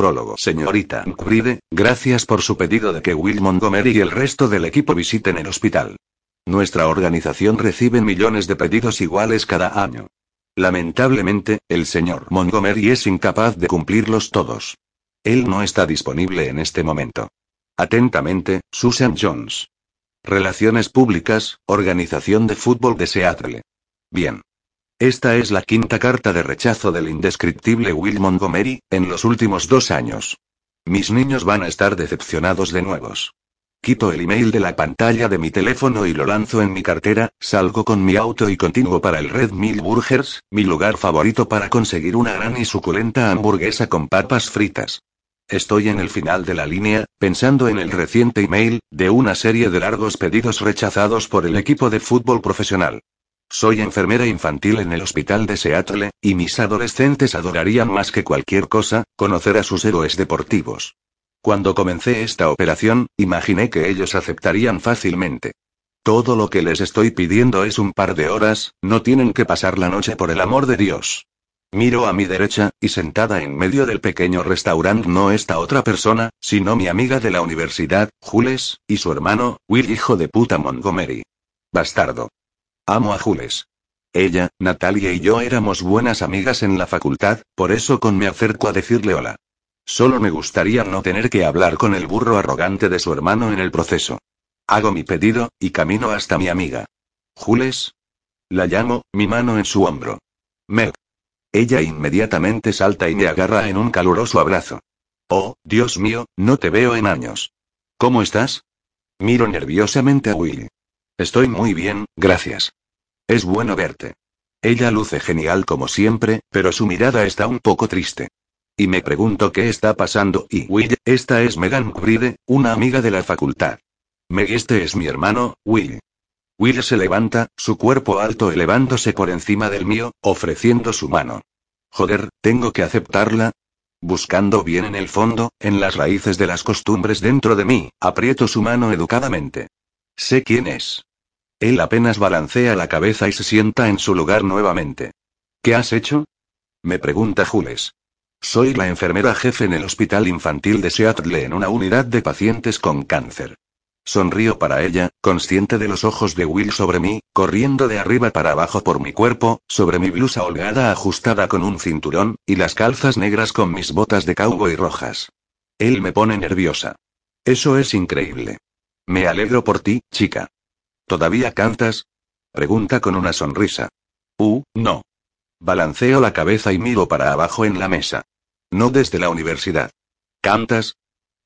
Prólogo. Señorita Bride, gracias por su pedido de que Will Montgomery y el resto del equipo visiten el hospital. Nuestra organización recibe millones de pedidos iguales cada año. Lamentablemente, el señor Montgomery es incapaz de cumplirlos todos. Él no está disponible en este momento. Atentamente, Susan Jones. Relaciones Públicas, Organización de Fútbol de Seattle. Bien. Esta es la quinta carta de rechazo del indescriptible Will Montgomery, en los últimos dos años. Mis niños van a estar decepcionados de nuevos. Quito el email de la pantalla de mi teléfono y lo lanzo en mi cartera, salgo con mi auto y continúo para el Red Mill Burgers, mi lugar favorito para conseguir una gran y suculenta hamburguesa con papas fritas. Estoy en el final de la línea, pensando en el reciente email, de una serie de largos pedidos rechazados por el equipo de fútbol profesional. Soy enfermera infantil en el hospital de Seattle, y mis adolescentes adorarían más que cualquier cosa, conocer a sus héroes deportivos. Cuando comencé esta operación, imaginé que ellos aceptarían fácilmente. Todo lo que les estoy pidiendo es un par de horas, no tienen que pasar la noche por el amor de Dios. Miro a mi derecha, y sentada en medio del pequeño restaurante no está otra persona, sino mi amiga de la universidad, Jules, y su hermano, Will hijo de puta Montgomery. Bastardo. Amo a Jules. Ella, Natalia y yo éramos buenas amigas en la facultad, por eso con me acerco a decirle hola. Solo me gustaría no tener que hablar con el burro arrogante de su hermano en el proceso. Hago mi pedido, y camino hasta mi amiga. Jules. La llamo, mi mano en su hombro. Meg. Ella inmediatamente salta y me agarra en un caluroso abrazo. Oh, Dios mío, no te veo en años. ¿Cómo estás? Miro nerviosamente a Will. Estoy muy bien, gracias. Es bueno verte. Ella luce genial como siempre, pero su mirada está un poco triste. Y me pregunto qué está pasando y Will, esta es Megan Bride, una amiga de la facultad. Meg este es mi hermano, Will. Will se levanta, su cuerpo alto elevándose por encima del mío, ofreciendo su mano. Joder, tengo que aceptarla. Buscando bien en el fondo, en las raíces de las costumbres dentro de mí, aprieto su mano educadamente. Sé quién es. Él apenas balancea la cabeza y se sienta en su lugar nuevamente. ¿Qué has hecho? Me pregunta Jules. Soy la enfermera jefe en el Hospital Infantil de Seattle en una unidad de pacientes con cáncer. Sonrío para ella, consciente de los ojos de Will sobre mí, corriendo de arriba para abajo por mi cuerpo, sobre mi blusa holgada ajustada con un cinturón, y las calzas negras con mis botas de cowboy rojas. Él me pone nerviosa. Eso es increíble. Me alegro por ti, chica. ¿Todavía cantas? Pregunta con una sonrisa. Uh, no. Balanceo la cabeza y miro para abajo en la mesa. No desde la universidad. ¿Cantas?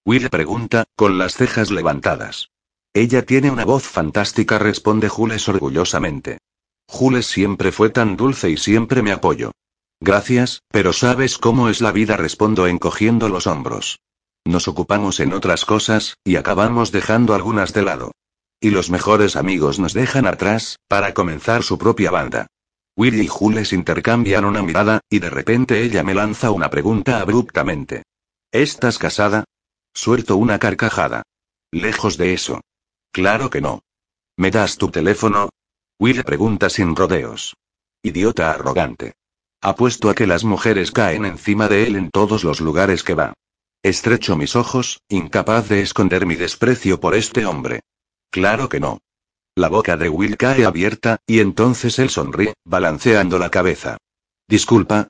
Will pregunta, con las cejas levantadas. Ella tiene una voz fantástica, responde Jules orgullosamente. Jules siempre fue tan dulce y siempre me apoyo. Gracias, pero ¿sabes cómo es la vida? respondo encogiendo los hombros. Nos ocupamos en otras cosas, y acabamos dejando algunas de lado. Y los mejores amigos nos dejan atrás, para comenzar su propia banda. Willy y Jules intercambian una mirada, y de repente ella me lanza una pregunta abruptamente. ¿Estás casada? Suelto una carcajada. Lejos de eso. Claro que no. ¿Me das tu teléfono? Will pregunta sin rodeos. Idiota arrogante. Apuesto a que las mujeres caen encima de él en todos los lugares que va. Estrecho mis ojos, incapaz de esconder mi desprecio por este hombre. Claro que no. La boca de Will cae abierta, y entonces él sonríe, balanceando la cabeza. Disculpa.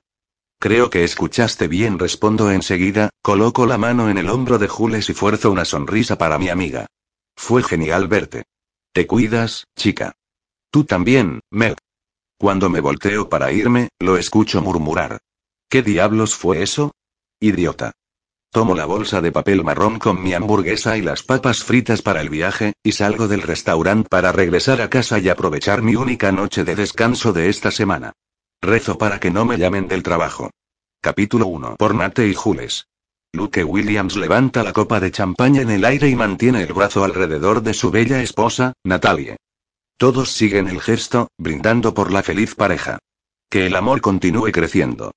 Creo que escuchaste bien, respondo enseguida, coloco la mano en el hombro de Jules y fuerzo una sonrisa para mi amiga. Fue genial verte. Te cuidas, chica. Tú también, Meg. Cuando me volteo para irme, lo escucho murmurar. ¿Qué diablos fue eso? Idiota. Tomo la bolsa de papel marrón con mi hamburguesa y las papas fritas para el viaje, y salgo del restaurante para regresar a casa y aprovechar mi única noche de descanso de esta semana. Rezo para que no me llamen del trabajo. Capítulo 1. Por Nate y Jules. Luke Williams levanta la copa de champaña en el aire y mantiene el brazo alrededor de su bella esposa, Natalie. Todos siguen el gesto, brindando por la feliz pareja. Que el amor continúe creciendo.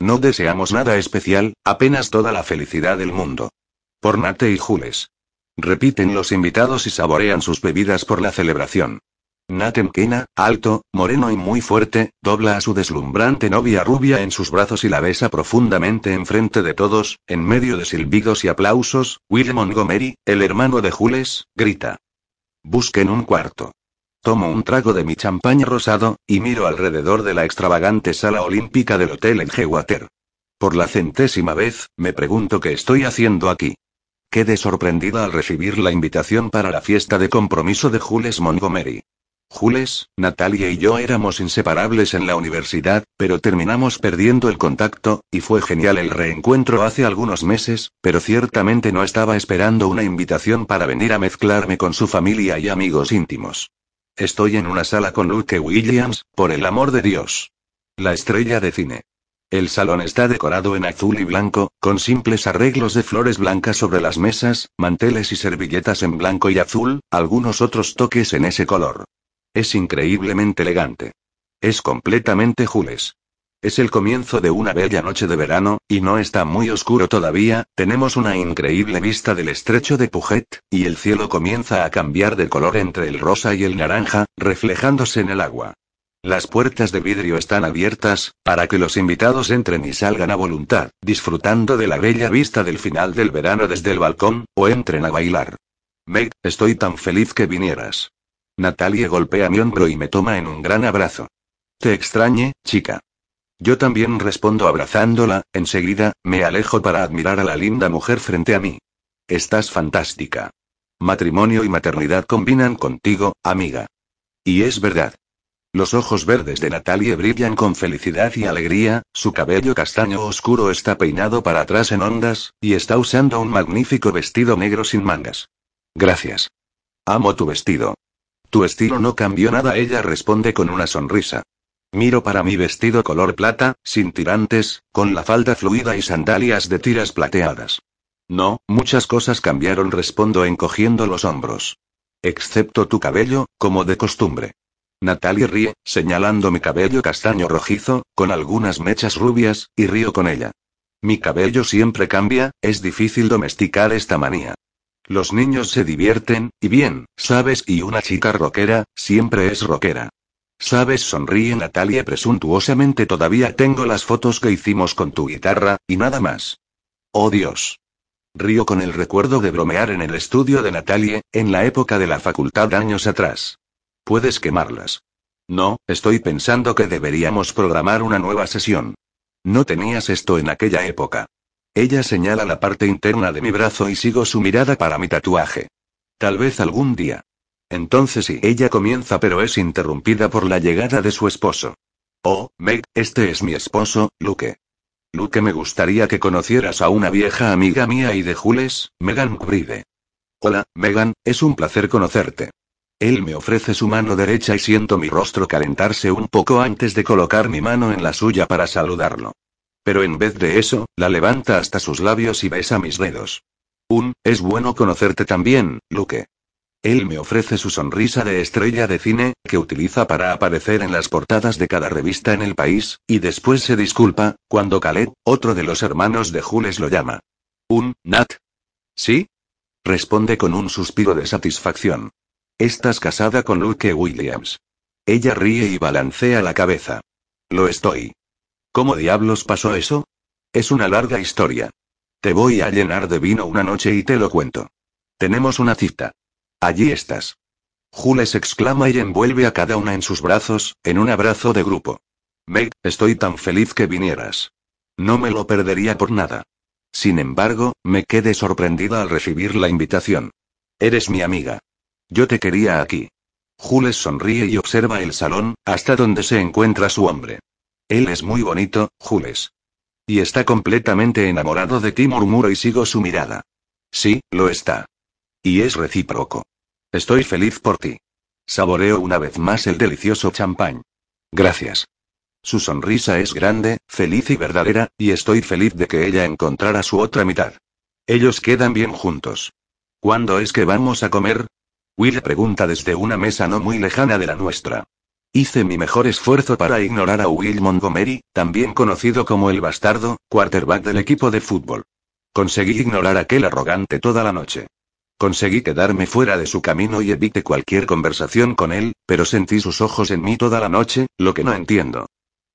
No deseamos nada especial, apenas toda la felicidad del mundo. Por Nate y Jules. Repiten los invitados y saborean sus bebidas por la celebración. Nat Mkena, alto, moreno y muy fuerte, dobla a su deslumbrante novia rubia en sus brazos y la besa profundamente enfrente de todos, en medio de silbidos y aplausos, Will Montgomery, el hermano de Jules, grita. Busquen un cuarto. Tomo un trago de mi champaña rosado, y miro alrededor de la extravagante sala olímpica del hotel en Gewater. Por la centésima vez, me pregunto qué estoy haciendo aquí. Quedé sorprendida al recibir la invitación para la fiesta de compromiso de Jules Montgomery. Jules, Natalia y yo éramos inseparables en la universidad, pero terminamos perdiendo el contacto, y fue genial el reencuentro hace algunos meses, pero ciertamente no estaba esperando una invitación para venir a mezclarme con su familia y amigos íntimos. Estoy en una sala con Luke Williams, por el amor de Dios. La estrella de cine. El salón está decorado en azul y blanco, con simples arreglos de flores blancas sobre las mesas, manteles y servilletas en blanco y azul, algunos otros toques en ese color. Es increíblemente elegante. Es completamente Jules. Es el comienzo de una bella noche de verano, y no está muy oscuro todavía, tenemos una increíble vista del estrecho de Puget, y el cielo comienza a cambiar de color entre el rosa y el naranja, reflejándose en el agua. Las puertas de vidrio están abiertas, para que los invitados entren y salgan a voluntad, disfrutando de la bella vista del final del verano desde el balcón, o entren a bailar. Meg, estoy tan feliz que vinieras. Natalie golpea mi hombro y me toma en un gran abrazo. Te extrañe, chica. Yo también respondo abrazándola, enseguida, me alejo para admirar a la linda mujer frente a mí. Estás fantástica. Matrimonio y maternidad combinan contigo, amiga. Y es verdad. Los ojos verdes de Natalie brillan con felicidad y alegría, su cabello castaño oscuro está peinado para atrás en ondas, y está usando un magnífico vestido negro sin mangas. Gracias. Amo tu vestido. Tu estilo no cambió nada, ella responde con una sonrisa. Miro para mi vestido color plata, sin tirantes, con la falda fluida y sandalias de tiras plateadas. No, muchas cosas cambiaron, respondo encogiendo los hombros. Excepto tu cabello, como de costumbre. Natalie ríe, señalando mi cabello castaño rojizo, con algunas mechas rubias, y río con ella. Mi cabello siempre cambia, es difícil domesticar esta manía. Los niños se divierten, y bien, sabes, y una chica rockera, siempre es rockera. Sabes, sonríe Natalia presuntuosamente. Todavía tengo las fotos que hicimos con tu guitarra, y nada más. Oh Dios. Río con el recuerdo de bromear en el estudio de Natalie, en la época de la facultad años atrás. Puedes quemarlas. No, estoy pensando que deberíamos programar una nueva sesión. No tenías esto en aquella época. Ella señala la parte interna de mi brazo y sigo su mirada para mi tatuaje. Tal vez algún día. Entonces sí, ella comienza pero es interrumpida por la llegada de su esposo. Oh, Meg, este es mi esposo, Luke. Luke, me gustaría que conocieras a una vieja amiga mía y de Jules, Megan Bride. Hola, Megan, es un placer conocerte. Él me ofrece su mano derecha y siento mi rostro calentarse un poco antes de colocar mi mano en la suya para saludarlo. Pero en vez de eso, la levanta hasta sus labios y besa mis dedos. Un, es bueno conocerte también, Luke. Él me ofrece su sonrisa de estrella de cine, que utiliza para aparecer en las portadas de cada revista en el país, y después se disculpa, cuando Khaled, otro de los hermanos de Jules, lo llama. ¿Un, Nat? ¿Sí? Responde con un suspiro de satisfacción. Estás casada con Luke Williams. Ella ríe y balancea la cabeza. Lo estoy. ¿Cómo diablos pasó eso? Es una larga historia. Te voy a llenar de vino una noche y te lo cuento. Tenemos una cita. Allí estás. Jules exclama y envuelve a cada una en sus brazos, en un abrazo de grupo. Meg, estoy tan feliz que vinieras. No me lo perdería por nada. Sin embargo, me quedé sorprendida al recibir la invitación. Eres mi amiga. Yo te quería aquí. Jules sonríe y observa el salón, hasta donde se encuentra su hombre. Él es muy bonito, Jules. Y está completamente enamorado de ti, murmuro y sigo su mirada. Sí, lo está. Y es recíproco. Estoy feliz por ti. Saboreo una vez más el delicioso champán. Gracias. Su sonrisa es grande, feliz y verdadera, y estoy feliz de que ella encontrara su otra mitad. Ellos quedan bien juntos. ¿Cuándo es que vamos a comer? Will pregunta desde una mesa no muy lejana de la nuestra. Hice mi mejor esfuerzo para ignorar a Will Montgomery, también conocido como el bastardo, quarterback del equipo de fútbol. Conseguí ignorar aquel arrogante toda la noche. Conseguí quedarme fuera de su camino y evité cualquier conversación con él, pero sentí sus ojos en mí toda la noche, lo que no entiendo.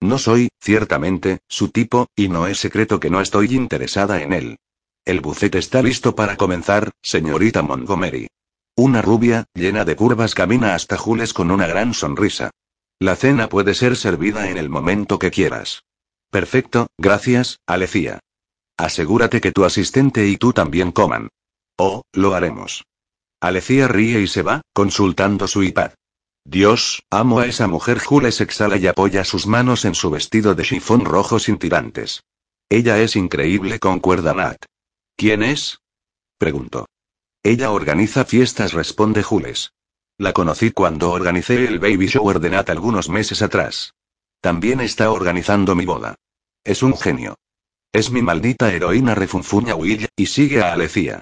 No soy, ciertamente, su tipo, y no es secreto que no estoy interesada en él. El buffet está listo para comenzar, señorita Montgomery. Una rubia, llena de curvas, camina hasta Jules con una gran sonrisa. La cena puede ser servida en el momento que quieras. Perfecto, gracias, Alecia. Asegúrate que tu asistente y tú también coman. Oh, lo haremos. Alecia ríe y se va, consultando su iPad. Dios, amo a esa mujer. Jules exhala y apoya sus manos en su vestido de chifón rojo sin tirantes. Ella es increíble, concuerda Nat. ¿Quién es? preguntó. Ella organiza fiestas, responde Jules. La conocí cuando organicé el baby shower de Nat algunos meses atrás. También está organizando mi boda. Es un genio. Es mi maldita heroína, refunfuña Will, y sigue a Alecia.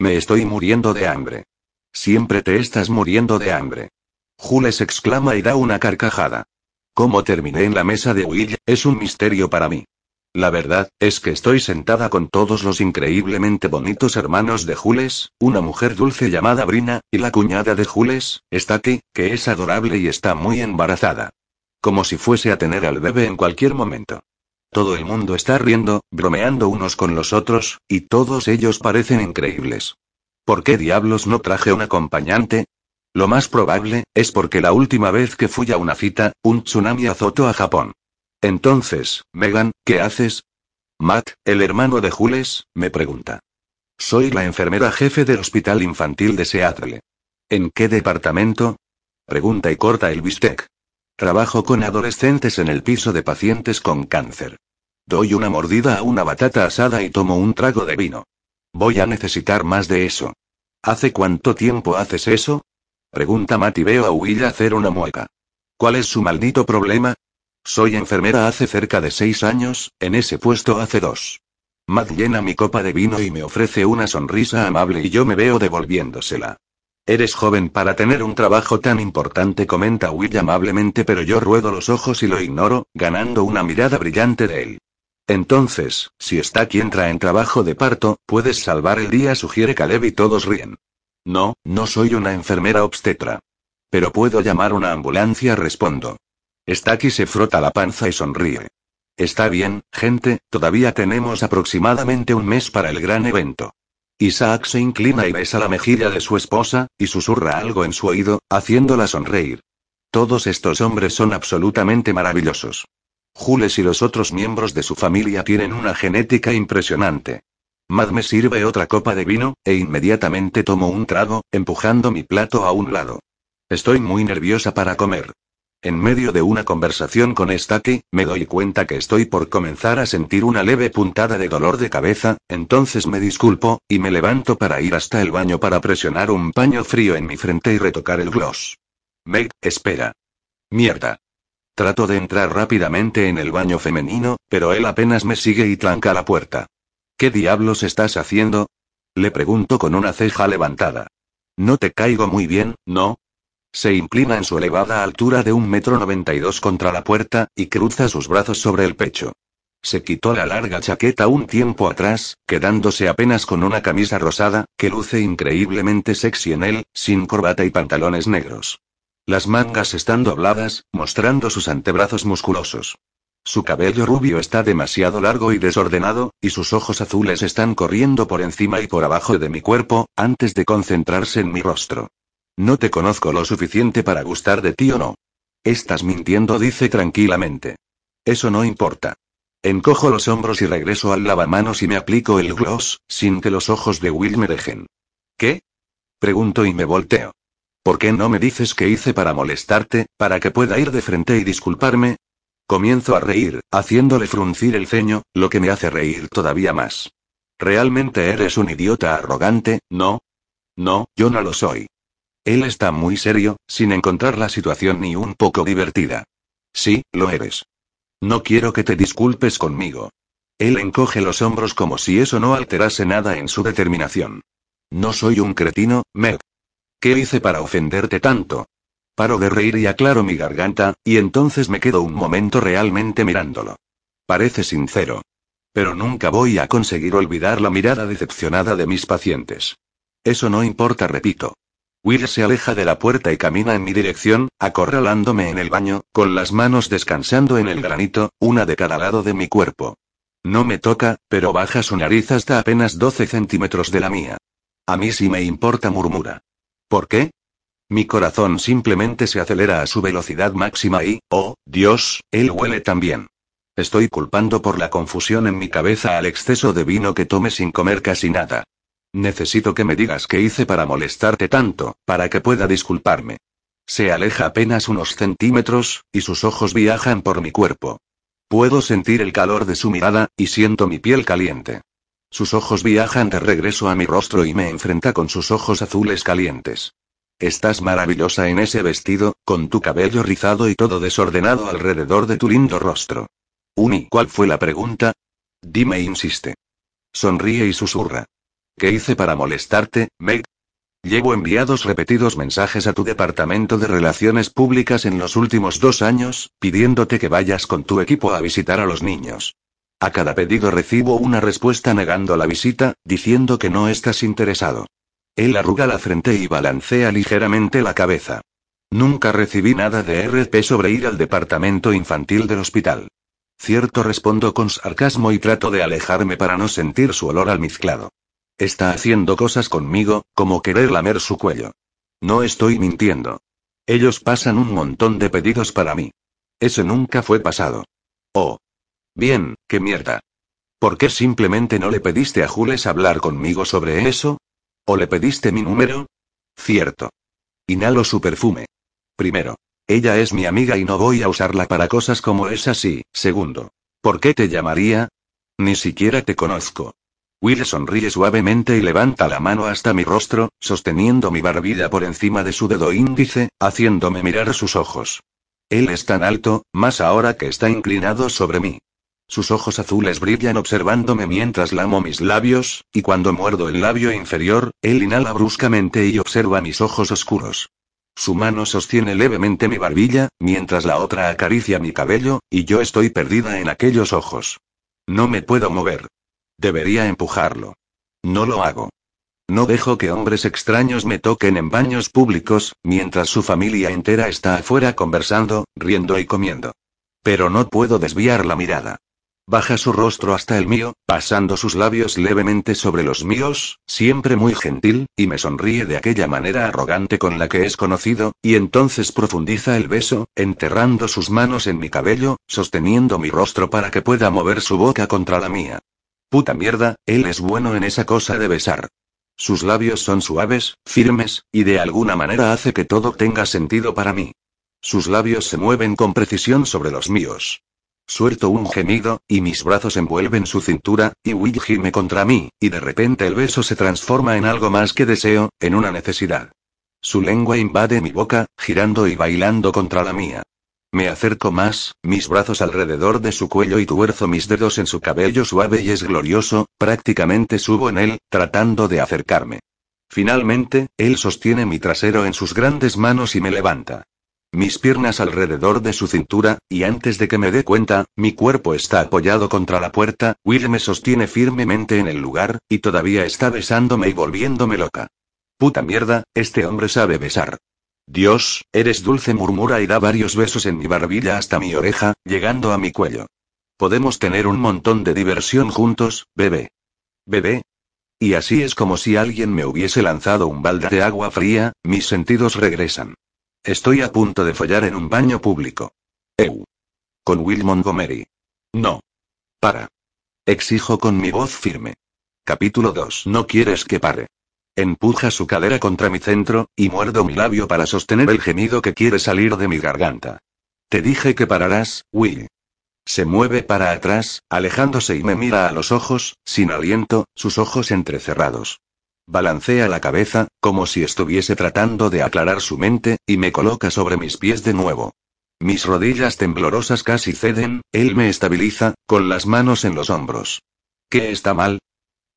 Me estoy muriendo de hambre. Siempre te estás muriendo de hambre. Jules exclama y da una carcajada. Cómo terminé en la mesa de Will, es un misterio para mí. La verdad, es que estoy sentada con todos los increíblemente bonitos hermanos de Jules, una mujer dulce llamada Brina, y la cuñada de Jules, está aquí, que es adorable y está muy embarazada. Como si fuese a tener al bebé en cualquier momento. Todo el mundo está riendo, bromeando unos con los otros, y todos ellos parecen increíbles. ¿Por qué diablos no traje un acompañante? Lo más probable, es porque la última vez que fui a una cita, un tsunami azotó a Japón. Entonces, Megan, ¿qué haces? Matt, el hermano de Jules, me pregunta. Soy la enfermera jefe del Hospital Infantil de Seattle. ¿En qué departamento? Pregunta y corta el bistec. Trabajo con adolescentes en el piso de pacientes con cáncer. Doy una mordida a una batata asada y tomo un trago de vino. Voy a necesitar más de eso. ¿Hace cuánto tiempo haces eso? Pregunta Matt y veo a Will hacer una mueca. ¿Cuál es su maldito problema? Soy enfermera hace cerca de seis años, en ese puesto hace dos. Matt llena mi copa de vino y me ofrece una sonrisa amable y yo me veo devolviéndosela. Eres joven para tener un trabajo tan importante, comenta Will amablemente, pero yo ruedo los ojos y lo ignoro, ganando una mirada brillante de él. Entonces, si está entra en trabajo de parto, puedes salvar el día, sugiere Caleb y todos ríen. No, no soy una enfermera obstetra. Pero puedo llamar una ambulancia, respondo. aquí se frota la panza y sonríe. Está bien, gente, todavía tenemos aproximadamente un mes para el gran evento. Isaac se inclina y besa la mejilla de su esposa, y susurra algo en su oído, haciéndola sonreír. Todos estos hombres son absolutamente maravillosos. Jules y los otros miembros de su familia tienen una genética impresionante. Mad me sirve otra copa de vino, e inmediatamente tomo un trago, empujando mi plato a un lado. Estoy muy nerviosa para comer. En medio de una conversación con Staki, me doy cuenta que estoy por comenzar a sentir una leve puntada de dolor de cabeza, entonces me disculpo, y me levanto para ir hasta el baño para presionar un paño frío en mi frente y retocar el gloss. Meg, espera. Mierda. Trato de entrar rápidamente en el baño femenino, pero él apenas me sigue y tranca la puerta. ¿Qué diablos estás haciendo? Le pregunto con una ceja levantada. No te caigo muy bien, ¿no? Se inclina en su elevada altura de un metro noventa y dos contra la puerta, y cruza sus brazos sobre el pecho. Se quitó la larga chaqueta un tiempo atrás, quedándose apenas con una camisa rosada, que luce increíblemente sexy en él, sin corbata y pantalones negros. Las mangas están dobladas, mostrando sus antebrazos musculosos. Su cabello rubio está demasiado largo y desordenado, y sus ojos azules están corriendo por encima y por abajo de mi cuerpo, antes de concentrarse en mi rostro. No te conozco lo suficiente para gustar de ti o no. Estás mintiendo, dice tranquilamente. Eso no importa. Encojo los hombros y regreso al lavamanos y me aplico el gloss, sin que los ojos de Will me dejen. ¿Qué? Pregunto y me volteo. ¿Por qué no me dices qué hice para molestarte, para que pueda ir de frente y disculparme? Comienzo a reír, haciéndole fruncir el ceño, lo que me hace reír todavía más. Realmente eres un idiota arrogante, ¿no? No, yo no lo soy. Él está muy serio, sin encontrar la situación ni un poco divertida. Sí, lo eres. No quiero que te disculpes conmigo. Él encoge los hombros como si eso no alterase nada en su determinación. No soy un cretino, Meg. ¿Qué hice para ofenderte tanto? Paro de reír y aclaro mi garganta, y entonces me quedo un momento realmente mirándolo. Parece sincero. Pero nunca voy a conseguir olvidar la mirada decepcionada de mis pacientes. Eso no importa, repito. Will se aleja de la puerta y camina en mi dirección, acorralándome en el baño, con las manos descansando en el granito, una de cada lado de mi cuerpo. No me toca, pero baja su nariz hasta apenas 12 centímetros de la mía. A mí sí me importa, murmura. ¿Por qué? Mi corazón simplemente se acelera a su velocidad máxima y, oh, Dios, él huele también. Estoy culpando por la confusión en mi cabeza al exceso de vino que tome sin comer casi nada. Necesito que me digas qué hice para molestarte tanto, para que pueda disculparme. Se aleja apenas unos centímetros, y sus ojos viajan por mi cuerpo. Puedo sentir el calor de su mirada, y siento mi piel caliente. Sus ojos viajan de regreso a mi rostro y me enfrenta con sus ojos azules calientes. Estás maravillosa en ese vestido, con tu cabello rizado y todo desordenado alrededor de tu lindo rostro. Uni, ¿cuál fue la pregunta? Dime, insiste. Sonríe y susurra. ¿Qué hice para molestarte, Meg? Llevo enviados repetidos mensajes a tu departamento de relaciones públicas en los últimos dos años, pidiéndote que vayas con tu equipo a visitar a los niños. A cada pedido recibo una respuesta negando la visita, diciendo que no estás interesado. Él arruga la frente y balancea ligeramente la cabeza. Nunca recibí nada de RP sobre ir al departamento infantil del hospital. Cierto respondo con sarcasmo y trato de alejarme para no sentir su olor almizclado. Está haciendo cosas conmigo, como querer lamer su cuello. No estoy mintiendo. Ellos pasan un montón de pedidos para mí. Ese nunca fue pasado. Oh. Bien, qué mierda. ¿Por qué simplemente no le pediste a Jules hablar conmigo sobre eso? ¿O le pediste mi número? Cierto. Inhalo su perfume. Primero. Ella es mi amiga y no voy a usarla para cosas como esas y, segundo. ¿Por qué te llamaría? Ni siquiera te conozco. Will sonríe suavemente y levanta la mano hasta mi rostro, sosteniendo mi barbilla por encima de su dedo índice, haciéndome mirar sus ojos. Él es tan alto, más ahora que está inclinado sobre mí. Sus ojos azules brillan observándome mientras lamo mis labios, y cuando muerdo el labio inferior, él inhala bruscamente y observa mis ojos oscuros. Su mano sostiene levemente mi barbilla, mientras la otra acaricia mi cabello, y yo estoy perdida en aquellos ojos. No me puedo mover. Debería empujarlo. No lo hago. No dejo que hombres extraños me toquen en baños públicos, mientras su familia entera está afuera conversando, riendo y comiendo. Pero no puedo desviar la mirada. Baja su rostro hasta el mío, pasando sus labios levemente sobre los míos, siempre muy gentil, y me sonríe de aquella manera arrogante con la que es conocido, y entonces profundiza el beso, enterrando sus manos en mi cabello, sosteniendo mi rostro para que pueda mover su boca contra la mía. Puta mierda, él es bueno en esa cosa de besar. Sus labios son suaves, firmes, y de alguna manera hace que todo tenga sentido para mí. Sus labios se mueven con precisión sobre los míos. Suelto un gemido, y mis brazos envuelven su cintura, y Will gime contra mí, y de repente el beso se transforma en algo más que deseo, en una necesidad. Su lengua invade mi boca, girando y bailando contra la mía. Me acerco más, mis brazos alrededor de su cuello y tuerzo mis dedos en su cabello suave y es glorioso, prácticamente subo en él, tratando de acercarme. Finalmente, él sostiene mi trasero en sus grandes manos y me levanta. Mis piernas alrededor de su cintura, y antes de que me dé cuenta, mi cuerpo está apoyado contra la puerta, Will me sostiene firmemente en el lugar, y todavía está besándome y volviéndome loca. Puta mierda, este hombre sabe besar. Dios, eres dulce, murmura y da varios besos en mi barbilla hasta mi oreja, llegando a mi cuello. Podemos tener un montón de diversión juntos, bebé. Bebé. Y así es como si alguien me hubiese lanzado un balde de agua fría, mis sentidos regresan. Estoy a punto de follar en un baño público. Eu. Con Will Montgomery. No. Para. Exijo con mi voz firme. Capítulo 2. No quieres que pare. Empuja su cadera contra mi centro, y muerdo mi labio para sostener el gemido que quiere salir de mi garganta. Te dije que pararás, Will. Se mueve para atrás, alejándose y me mira a los ojos, sin aliento, sus ojos entrecerrados. Balancea la cabeza, como si estuviese tratando de aclarar su mente, y me coloca sobre mis pies de nuevo. Mis rodillas temblorosas casi ceden, él me estabiliza, con las manos en los hombros. ¿Qué está mal?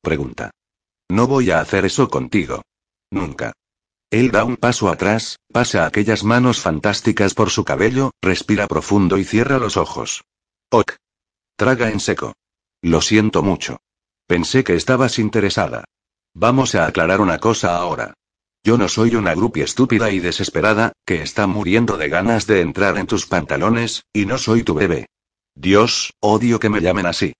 Pregunta. No voy a hacer eso contigo. Nunca. Él da un paso atrás, pasa aquellas manos fantásticas por su cabello, respira profundo y cierra los ojos. Ok. Traga en seco. Lo siento mucho. Pensé que estabas interesada. Vamos a aclarar una cosa ahora. Yo no soy una grupi estúpida y desesperada, que está muriendo de ganas de entrar en tus pantalones, y no soy tu bebé. Dios, odio que me llamen así.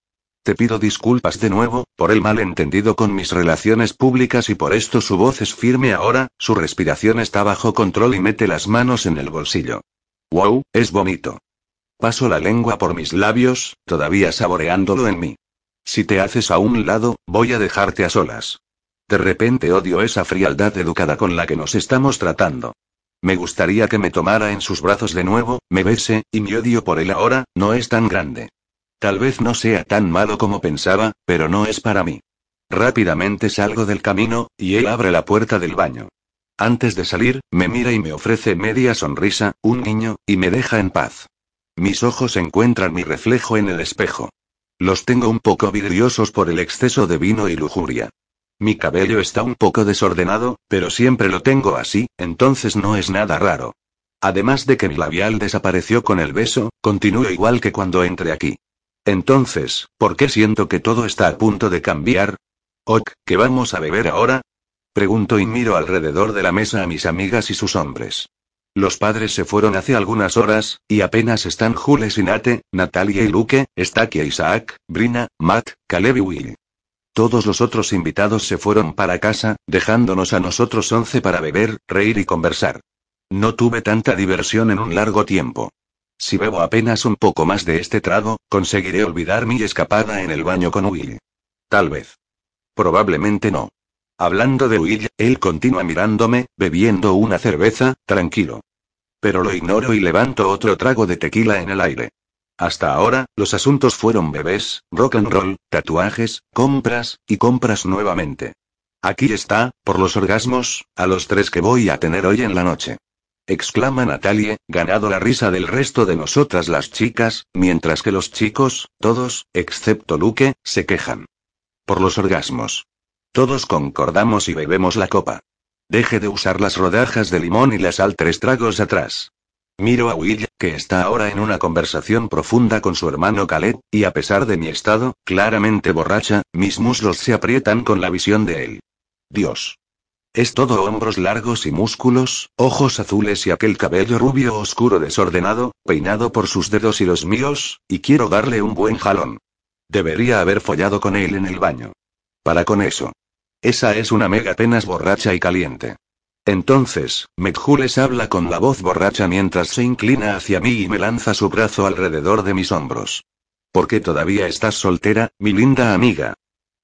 Te pido disculpas de nuevo, por el malentendido con mis relaciones públicas y por esto su voz es firme ahora, su respiración está bajo control y mete las manos en el bolsillo. Wow, es bonito. Paso la lengua por mis labios, todavía saboreándolo en mí. Si te haces a un lado, voy a dejarte a solas. De repente odio esa frialdad educada con la que nos estamos tratando. Me gustaría que me tomara en sus brazos de nuevo, me bese, y mi odio por él ahora, no es tan grande. Tal vez no sea tan malo como pensaba, pero no es para mí. Rápidamente salgo del camino, y él abre la puerta del baño. Antes de salir, me mira y me ofrece media sonrisa, un niño, y me deja en paz. Mis ojos encuentran mi reflejo en el espejo. Los tengo un poco vidriosos por el exceso de vino y lujuria. Mi cabello está un poco desordenado, pero siempre lo tengo así, entonces no es nada raro. Además de que mi labial desapareció con el beso, continúo igual que cuando entré aquí. Entonces, ¿por qué siento que todo está a punto de cambiar? Ok, ¿qué vamos a beber ahora? Pregunto y miro alrededor de la mesa a mis amigas y sus hombres. Los padres se fueron hace algunas horas, y apenas están Jules y Nate, Natalia y Luke, Stakia Isaac, Brina, Matt, Caleb y Will. Todos los otros invitados se fueron para casa, dejándonos a nosotros once para beber, reír y conversar. No tuve tanta diversión en un largo tiempo. Si bebo apenas un poco más de este trago, conseguiré olvidar mi escapada en el baño con Will. Tal vez. Probablemente no. Hablando de Will, él continúa mirándome, bebiendo una cerveza, tranquilo. Pero lo ignoro y levanto otro trago de tequila en el aire. Hasta ahora, los asuntos fueron bebés, rock and roll, tatuajes, compras, y compras nuevamente. Aquí está, por los orgasmos, a los tres que voy a tener hoy en la noche. Exclama Natalie, ganado la risa del resto de nosotras las chicas, mientras que los chicos, todos, excepto Luke, se quejan. Por los orgasmos. Todos concordamos y bebemos la copa. Deje de usar las rodajas de limón y las sal tres tragos atrás. Miro a Will, que está ahora en una conversación profunda con su hermano Caleb, y a pesar de mi estado, claramente borracha, mis muslos se aprietan con la visión de él. Dios. Es todo hombros largos y músculos, ojos azules y aquel cabello rubio oscuro desordenado, peinado por sus dedos y los míos, y quiero darle un buen jalón. Debería haber follado con él en el baño. Para con eso. Esa es una mega penas borracha y caliente. Entonces, Medjules habla con la voz borracha mientras se inclina hacia mí y me lanza su brazo alrededor de mis hombros. ¿Por qué todavía estás soltera, mi linda amiga?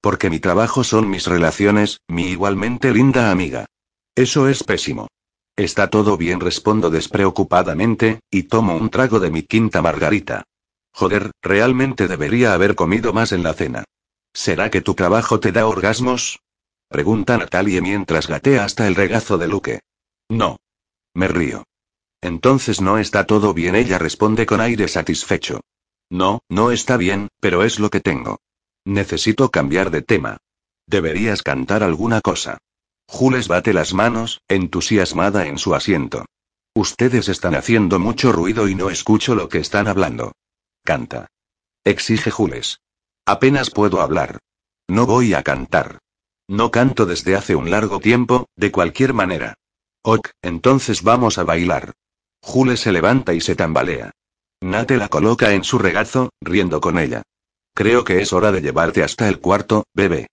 Porque mi trabajo son mis relaciones, mi igualmente linda amiga. Eso es pésimo. Está todo bien, respondo despreocupadamente, y tomo un trago de mi quinta margarita. Joder, realmente debería haber comido más en la cena. ¿Será que tu trabajo te da orgasmos? Pregunta Natalie mientras gatea hasta el regazo de Luke. No. Me río. Entonces no está todo bien, ella responde con aire satisfecho. No, no está bien, pero es lo que tengo. Necesito cambiar de tema. Deberías cantar alguna cosa. Jules bate las manos, entusiasmada en su asiento. Ustedes están haciendo mucho ruido y no escucho lo que están hablando. Canta. Exige Jules. Apenas puedo hablar. No voy a cantar. No canto desde hace un largo tiempo, de cualquier manera. Ok, entonces vamos a bailar. Jules se levanta y se tambalea. Nate la coloca en su regazo, riendo con ella. Creo que es hora de llevarte hasta el cuarto, bebé.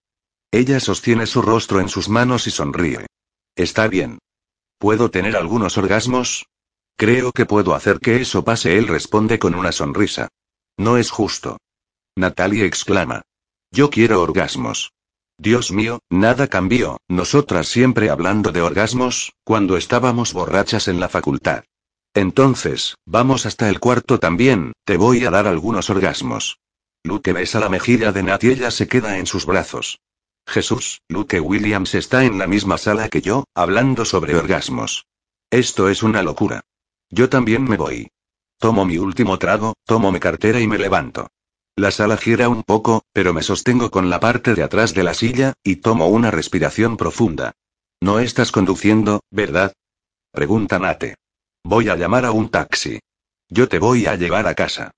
Ella sostiene su rostro en sus manos y sonríe. Está bien. ¿Puedo tener algunos orgasmos? Creo que puedo hacer que eso pase, él responde con una sonrisa. No es justo. Natalie exclama. Yo quiero orgasmos. Dios mío, nada cambió, nosotras siempre hablando de orgasmos, cuando estábamos borrachas en la facultad. Entonces, vamos hasta el cuarto también, te voy a dar algunos orgasmos. Luke besa la mejilla de Nat y ella se queda en sus brazos. Jesús, Luke Williams está en la misma sala que yo, hablando sobre orgasmos. Esto es una locura. Yo también me voy. Tomo mi último trago, tomo mi cartera y me levanto. La sala gira un poco, pero me sostengo con la parte de atrás de la silla, y tomo una respiración profunda. No estás conduciendo, ¿verdad? Pregunta Nate. Voy a llamar a un taxi. Yo te voy a llevar a casa.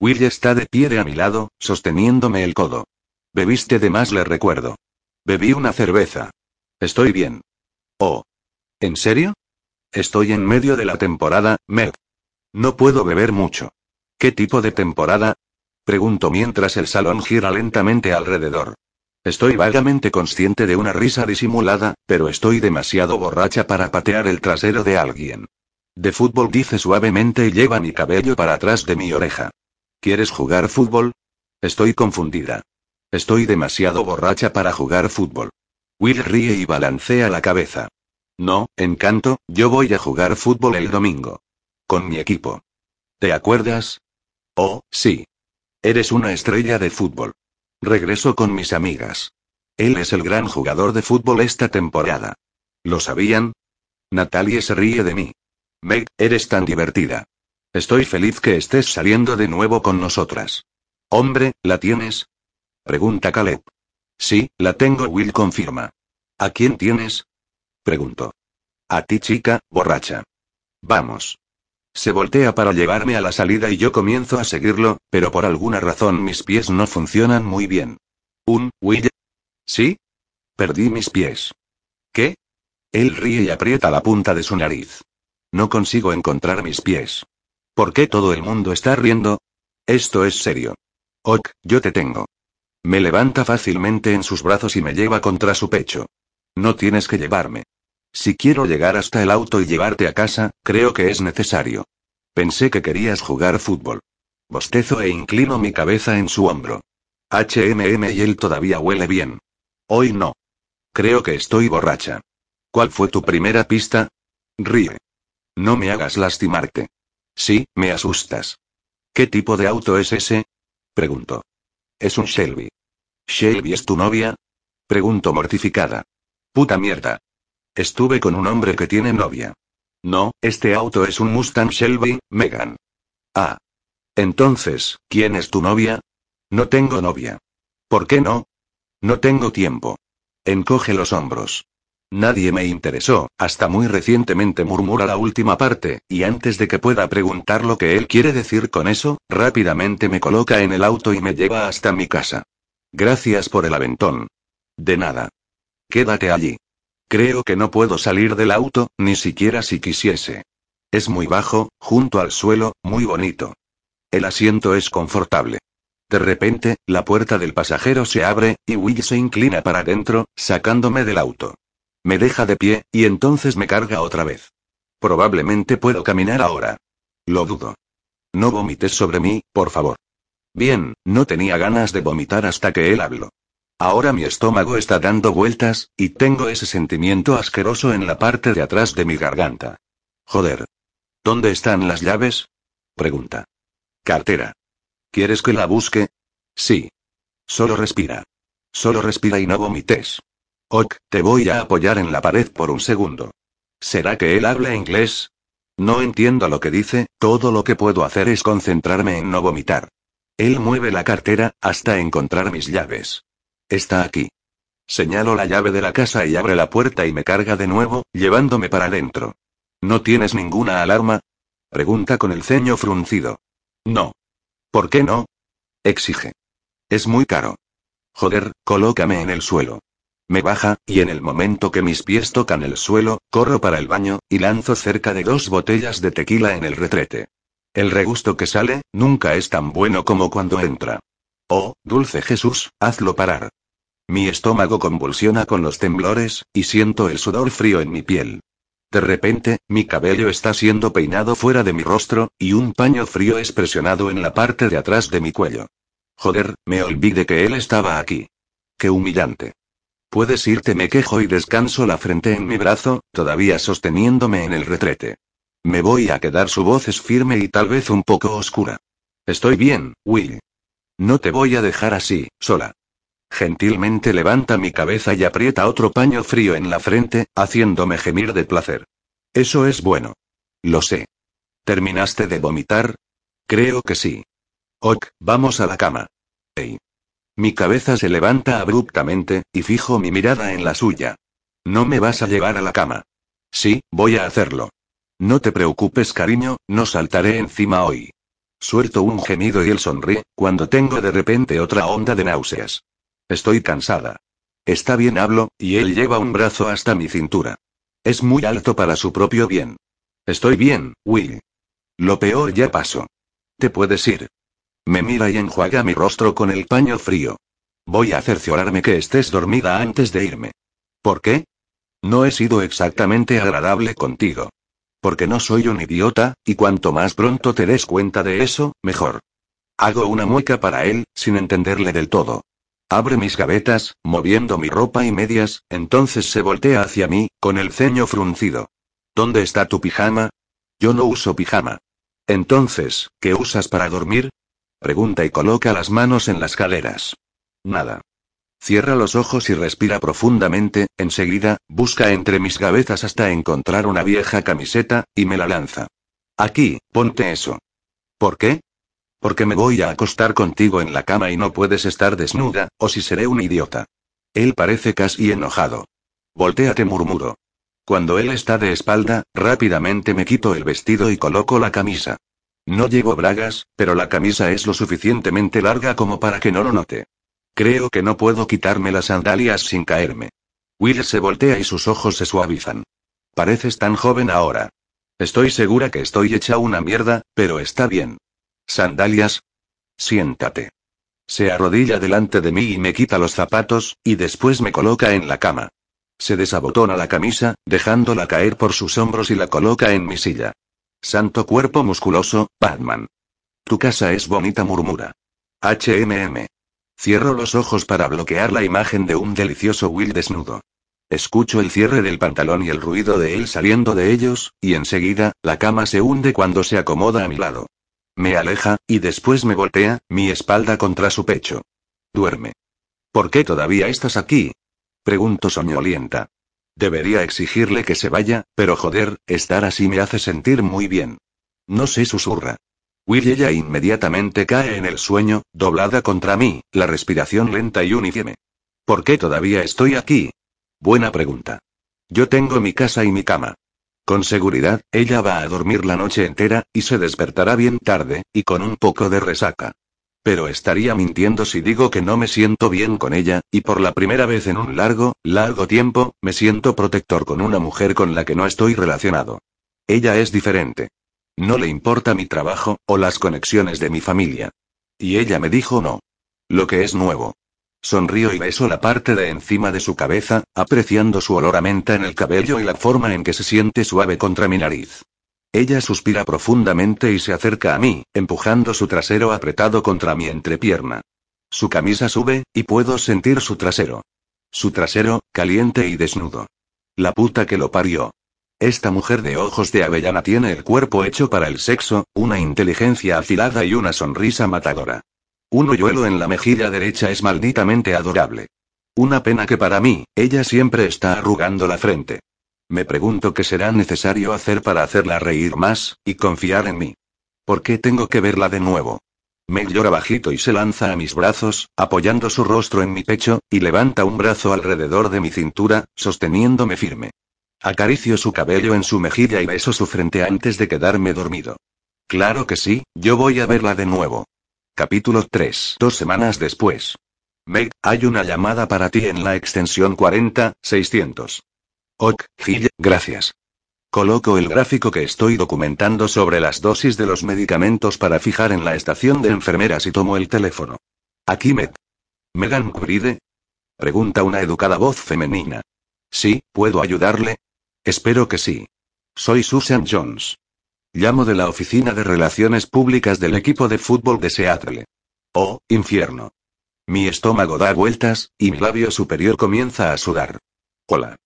Will está de pie de a mi lado, sosteniéndome el codo. Bebiste de más, le recuerdo. Bebí una cerveza. Estoy bien. Oh. ¿En serio? Estoy en medio de la temporada, Meg. No puedo beber mucho. ¿Qué tipo de temporada? Pregunto mientras el salón gira lentamente alrededor. Estoy vagamente consciente de una risa disimulada, pero estoy demasiado borracha para patear el trasero de alguien. De fútbol dice suavemente y lleva mi cabello para atrás de mi oreja. ¿Quieres jugar fútbol? Estoy confundida. Estoy demasiado borracha para jugar fútbol. Will ríe y balancea la cabeza. No, encanto, yo voy a jugar fútbol el domingo. Con mi equipo. ¿Te acuerdas? Oh, sí. Eres una estrella de fútbol. Regreso con mis amigas. Él es el gran jugador de fútbol esta temporada. ¿Lo sabían? Natalie se ríe de mí. Meg, eres tan divertida. Estoy feliz que estés saliendo de nuevo con nosotras. Hombre, ¿la tienes? Pregunta Caleb. Sí, la tengo, Will confirma. ¿A quién tienes? Pregunto. A ti, chica, borracha. Vamos. Se voltea para llevarme a la salida y yo comienzo a seguirlo, pero por alguna razón mis pies no funcionan muy bien. ¿Un, Will? ¿Sí? Perdí mis pies. ¿Qué? Él ríe y aprieta la punta de su nariz. No consigo encontrar mis pies. ¿Por qué todo el mundo está riendo? Esto es serio. Ok, yo te tengo. Me levanta fácilmente en sus brazos y me lleva contra su pecho. No tienes que llevarme. Si quiero llegar hasta el auto y llevarte a casa, creo que es necesario. Pensé que querías jugar fútbol. Bostezo e inclino mi cabeza en su hombro. HMM y él todavía huele bien. Hoy no. Creo que estoy borracha. ¿Cuál fue tu primera pista? Ríe. No me hagas lastimarte. Sí, me asustas. ¿Qué tipo de auto es ese? Pregunto. Es un Shelby. ¿Shelby es tu novia? Pregunto mortificada. Puta mierda. Estuve con un hombre que tiene novia. No, este auto es un Mustang Shelby, Megan. Ah. Entonces, ¿quién es tu novia? No tengo novia. ¿Por qué no? No tengo tiempo. Encoge los hombros. Nadie me interesó, hasta muy recientemente murmura la última parte, y antes de que pueda preguntar lo que él quiere decir con eso, rápidamente me coloca en el auto y me lleva hasta mi casa. Gracias por el aventón. De nada. Quédate allí. Creo que no puedo salir del auto, ni siquiera si quisiese. Es muy bajo, junto al suelo, muy bonito. El asiento es confortable. De repente, la puerta del pasajero se abre, y Will se inclina para adentro, sacándome del auto. Me deja de pie, y entonces me carga otra vez. Probablemente puedo caminar ahora. Lo dudo. No vomites sobre mí, por favor. Bien, no tenía ganas de vomitar hasta que él habló. Ahora mi estómago está dando vueltas, y tengo ese sentimiento asqueroso en la parte de atrás de mi garganta. Joder. ¿Dónde están las llaves? Pregunta. Cartera. ¿Quieres que la busque? Sí. Solo respira. Solo respira y no vomites. Ok, te voy a apoyar en la pared por un segundo. ¿Será que él habla inglés? No entiendo lo que dice, todo lo que puedo hacer es concentrarme en no vomitar. Él mueve la cartera, hasta encontrar mis llaves. Está aquí. Señalo la llave de la casa y abre la puerta y me carga de nuevo, llevándome para adentro. ¿No tienes ninguna alarma? Pregunta con el ceño fruncido. No. ¿Por qué no? Exige. Es muy caro. Joder, colócame en el suelo. Me baja, y en el momento que mis pies tocan el suelo, corro para el baño, y lanzo cerca de dos botellas de tequila en el retrete. El regusto que sale, nunca es tan bueno como cuando entra. Oh, dulce Jesús, hazlo parar. Mi estómago convulsiona con los temblores, y siento el sudor frío en mi piel. De repente, mi cabello está siendo peinado fuera de mi rostro, y un paño frío es presionado en la parte de atrás de mi cuello. Joder, me olvidé que él estaba aquí. Qué humillante. Puedes irte, me quejo y descanso la frente en mi brazo, todavía sosteniéndome en el retrete. Me voy a quedar, su voz es firme y tal vez un poco oscura. Estoy bien, Will. No te voy a dejar así, sola. Gentilmente levanta mi cabeza y aprieta otro paño frío en la frente, haciéndome gemir de placer. Eso es bueno. Lo sé. ¿Terminaste de vomitar? Creo que sí. Ok, vamos a la cama. Hey. Mi cabeza se levanta abruptamente, y fijo mi mirada en la suya. No me vas a llevar a la cama. Sí, voy a hacerlo. No te preocupes, cariño, no saltaré encima hoy. Suelto un gemido y él sonríe, cuando tengo de repente otra onda de náuseas. Estoy cansada. Está bien hablo, y él lleva un brazo hasta mi cintura. Es muy alto para su propio bien. Estoy bien, Will. Lo peor ya pasó. Te puedes ir. Me mira y enjuaga mi rostro con el paño frío. Voy a cerciorarme que estés dormida antes de irme. ¿Por qué? No he sido exactamente agradable contigo. Porque no soy un idiota, y cuanto más pronto te des cuenta de eso, mejor. Hago una mueca para él, sin entenderle del todo. Abre mis gavetas, moviendo mi ropa y medias, entonces se voltea hacia mí, con el ceño fruncido. ¿Dónde está tu pijama? Yo no uso pijama. Entonces, ¿qué usas para dormir? Pregunta y coloca las manos en las caderas. Nada. Cierra los ojos y respira profundamente, enseguida, busca entre mis gavetas hasta encontrar una vieja camiseta, y me la lanza. Aquí, ponte eso. ¿Por qué? Porque me voy a acostar contigo en la cama y no puedes estar desnuda, o si seré un idiota. Él parece casi enojado. Voltéate, murmuro. Cuando él está de espalda, rápidamente me quito el vestido y coloco la camisa. No llevo bragas, pero la camisa es lo suficientemente larga como para que no lo note. Creo que no puedo quitarme las sandalias sin caerme. Will se voltea y sus ojos se suavizan. Pareces tan joven ahora. Estoy segura que estoy hecha una mierda, pero está bien. ¿Sandalias? Siéntate. Se arrodilla delante de mí y me quita los zapatos, y después me coloca en la cama. Se desabotona la camisa, dejándola caer por sus hombros y la coloca en mi silla. Santo cuerpo musculoso, Batman. Tu casa es bonita, murmura. HMM. Cierro los ojos para bloquear la imagen de un delicioso Will desnudo. Escucho el cierre del pantalón y el ruido de él saliendo de ellos, y enseguida, la cama se hunde cuando se acomoda a mi lado. Me aleja, y después me voltea, mi espalda contra su pecho. Duerme. ¿Por qué todavía estás aquí? Pregunto soñolienta. Debería exigirle que se vaya, pero joder, estar así me hace sentir muy bien. No sé, susurra. Will ella inmediatamente cae en el sueño, doblada contra mí, la respiración lenta y uniforme. ¿Por qué todavía estoy aquí? Buena pregunta. Yo tengo mi casa y mi cama. Con seguridad, ella va a dormir la noche entera, y se despertará bien tarde, y con un poco de resaca. Pero estaría mintiendo si digo que no me siento bien con ella, y por la primera vez en un largo, largo tiempo, me siento protector con una mujer con la que no estoy relacionado. Ella es diferente. No le importa mi trabajo, o las conexiones de mi familia. Y ella me dijo no. Lo que es nuevo. Sonrío y beso la parte de encima de su cabeza, apreciando su olor a menta en el cabello y la forma en que se siente suave contra mi nariz. Ella suspira profundamente y se acerca a mí, empujando su trasero apretado contra mi entrepierna. Su camisa sube, y puedo sentir su trasero. Su trasero, caliente y desnudo. La puta que lo parió. Esta mujer de ojos de avellana tiene el cuerpo hecho para el sexo, una inteligencia afilada y una sonrisa matadora. Un hoyuelo en la mejilla derecha es malditamente adorable. Una pena que para mí, ella siempre está arrugando la frente. Me pregunto qué será necesario hacer para hacerla reír más, y confiar en mí. ¿Por qué tengo que verla de nuevo? Me llora bajito y se lanza a mis brazos, apoyando su rostro en mi pecho, y levanta un brazo alrededor de mi cintura, sosteniéndome firme. Acaricio su cabello en su mejilla y beso su frente antes de quedarme dormido. Claro que sí, yo voy a verla de nuevo. Capítulo 3. Dos semanas después. Meg, hay una llamada para ti en la extensión 40, 600. Ok, gracias. Coloco el gráfico que estoy documentando sobre las dosis de los medicamentos para fijar en la estación de enfermeras y tomo el teléfono. Aquí Meg. ¿Megan Bride? Pregunta una educada voz femenina. Sí, ¿puedo ayudarle? Espero que sí. Soy Susan Jones. Llamo de la oficina de relaciones públicas del equipo de fútbol de Seattle. Oh, infierno. Mi estómago da vueltas, y mi labio superior comienza a sudar. Hola.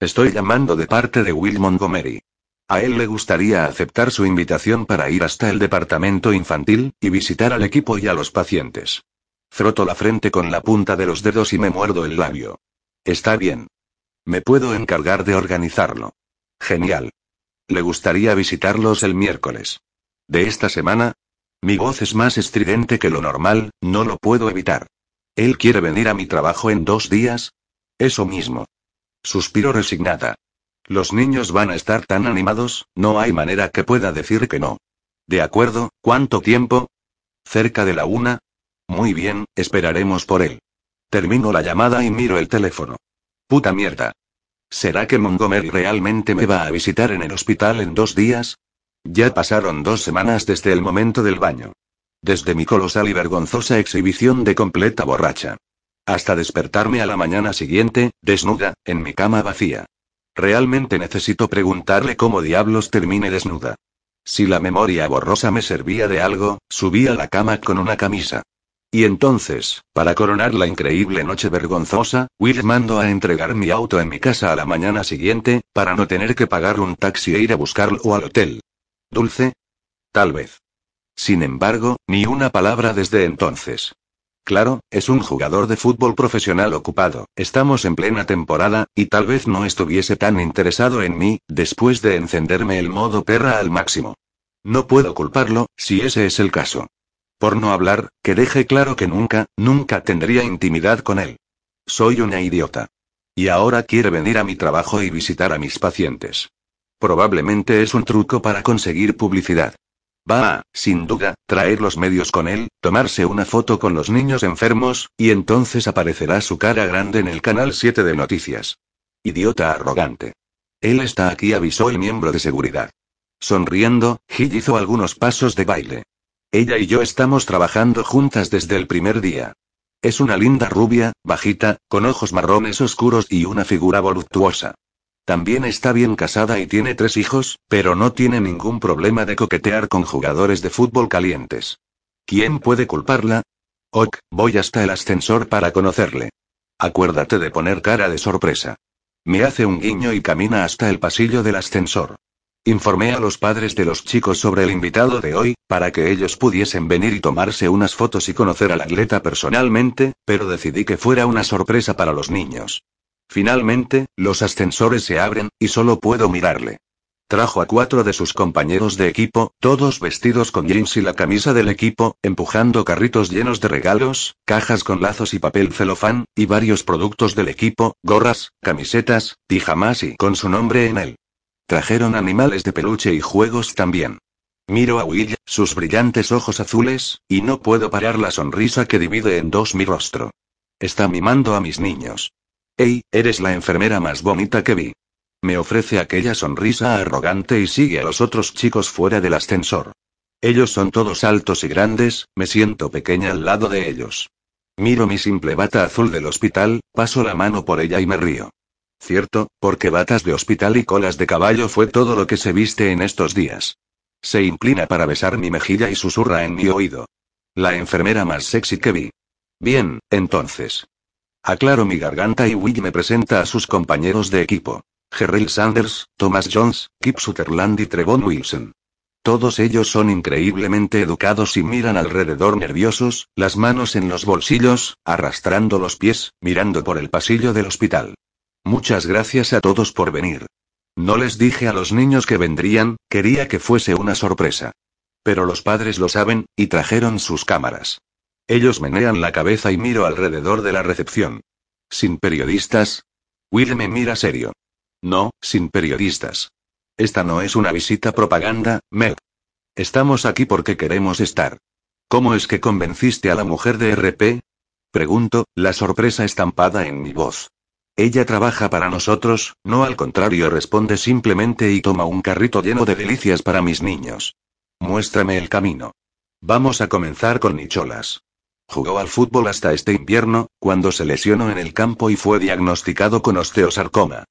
Estoy llamando de parte de Will Montgomery. A él le gustaría aceptar su invitación para ir hasta el departamento infantil, y visitar al equipo y a los pacientes. Froto la frente con la punta de los dedos y me muerdo el labio. Está bien. Me puedo encargar de organizarlo. Genial. Le gustaría visitarlos el miércoles. ¿De esta semana? Mi voz es más estridente que lo normal, no lo puedo evitar. ¿Él quiere venir a mi trabajo en dos días? Eso mismo. Suspiro resignada. Los niños van a estar tan animados, no hay manera que pueda decir que no. De acuerdo, ¿cuánto tiempo? Cerca de la una. Muy bien, esperaremos por él. Termino la llamada y miro el teléfono. Puta mierda. ¿Será que Montgomery realmente me va a visitar en el hospital en dos días? Ya pasaron dos semanas desde el momento del baño. Desde mi colosal y vergonzosa exhibición de completa borracha. Hasta despertarme a la mañana siguiente, desnuda, en mi cama vacía. Realmente necesito preguntarle cómo diablos termine desnuda. Si la memoria borrosa me servía de algo, subí a la cama con una camisa. Y entonces, para coronar la increíble noche vergonzosa, Will mandó a entregar mi auto en mi casa a la mañana siguiente, para no tener que pagar un taxi e ir a buscarlo al hotel. ¿Dulce? Tal vez. Sin embargo, ni una palabra desde entonces. Claro, es un jugador de fútbol profesional ocupado, estamos en plena temporada, y tal vez no estuviese tan interesado en mí, después de encenderme el modo perra al máximo. No puedo culparlo, si ese es el caso. Por no hablar, que deje claro que nunca, nunca tendría intimidad con él. Soy una idiota. Y ahora quiere venir a mi trabajo y visitar a mis pacientes. Probablemente es un truco para conseguir publicidad. Va a, sin duda, traer los medios con él, tomarse una foto con los niños enfermos, y entonces aparecerá su cara grande en el canal 7 de noticias. Idiota arrogante. Él está aquí, avisó el miembro de seguridad. Sonriendo, Hill hizo algunos pasos de baile. Ella y yo estamos trabajando juntas desde el primer día. Es una linda rubia, bajita, con ojos marrones oscuros y una figura voluptuosa. También está bien casada y tiene tres hijos, pero no tiene ningún problema de coquetear con jugadores de fútbol calientes. ¿Quién puede culparla? Ok, voy hasta el ascensor para conocerle. Acuérdate de poner cara de sorpresa. Me hace un guiño y camina hasta el pasillo del ascensor. Informé a los padres de los chicos sobre el invitado de hoy, para que ellos pudiesen venir y tomarse unas fotos y conocer al atleta personalmente, pero decidí que fuera una sorpresa para los niños. Finalmente, los ascensores se abren, y solo puedo mirarle. Trajo a cuatro de sus compañeros de equipo, todos vestidos con jeans y la camisa del equipo, empujando carritos llenos de regalos, cajas con lazos y papel celofán, y varios productos del equipo, gorras, camisetas, pijamas y con su nombre en él. Trajeron animales de peluche y juegos también. Miro a Will, sus brillantes ojos azules, y no puedo parar la sonrisa que divide en dos mi rostro. Está mimando a mis niños. Hey, eres la enfermera más bonita que vi. Me ofrece aquella sonrisa arrogante y sigue a los otros chicos fuera del ascensor. Ellos son todos altos y grandes, me siento pequeña al lado de ellos. Miro mi simple bata azul del hospital, paso la mano por ella y me río. Cierto, porque batas de hospital y colas de caballo fue todo lo que se viste en estos días. Se inclina para besar mi mejilla y susurra en mi oído. La enfermera más sexy que vi. Bien, entonces. Aclaro mi garganta y Will me presenta a sus compañeros de equipo. Gerrell Sanders, Thomas Jones, Kip Sutherland y Trevon Wilson. Todos ellos son increíblemente educados y miran alrededor nerviosos, las manos en los bolsillos, arrastrando los pies, mirando por el pasillo del hospital. Muchas gracias a todos por venir. No les dije a los niños que vendrían, quería que fuese una sorpresa. Pero los padres lo saben, y trajeron sus cámaras. Ellos menean la cabeza y miro alrededor de la recepción. ¿Sin periodistas? Will me mira serio. No, sin periodistas. Esta no es una visita propaganda, Meg. Estamos aquí porque queremos estar. ¿Cómo es que convenciste a la mujer de RP? Pregunto, la sorpresa estampada en mi voz. Ella trabaja para nosotros, no al contrario, responde simplemente y toma un carrito lleno de delicias para mis niños. Muéstrame el camino. Vamos a comenzar con Nicholas. Jugó al fútbol hasta este invierno, cuando se lesionó en el campo y fue diagnosticado con osteosarcoma.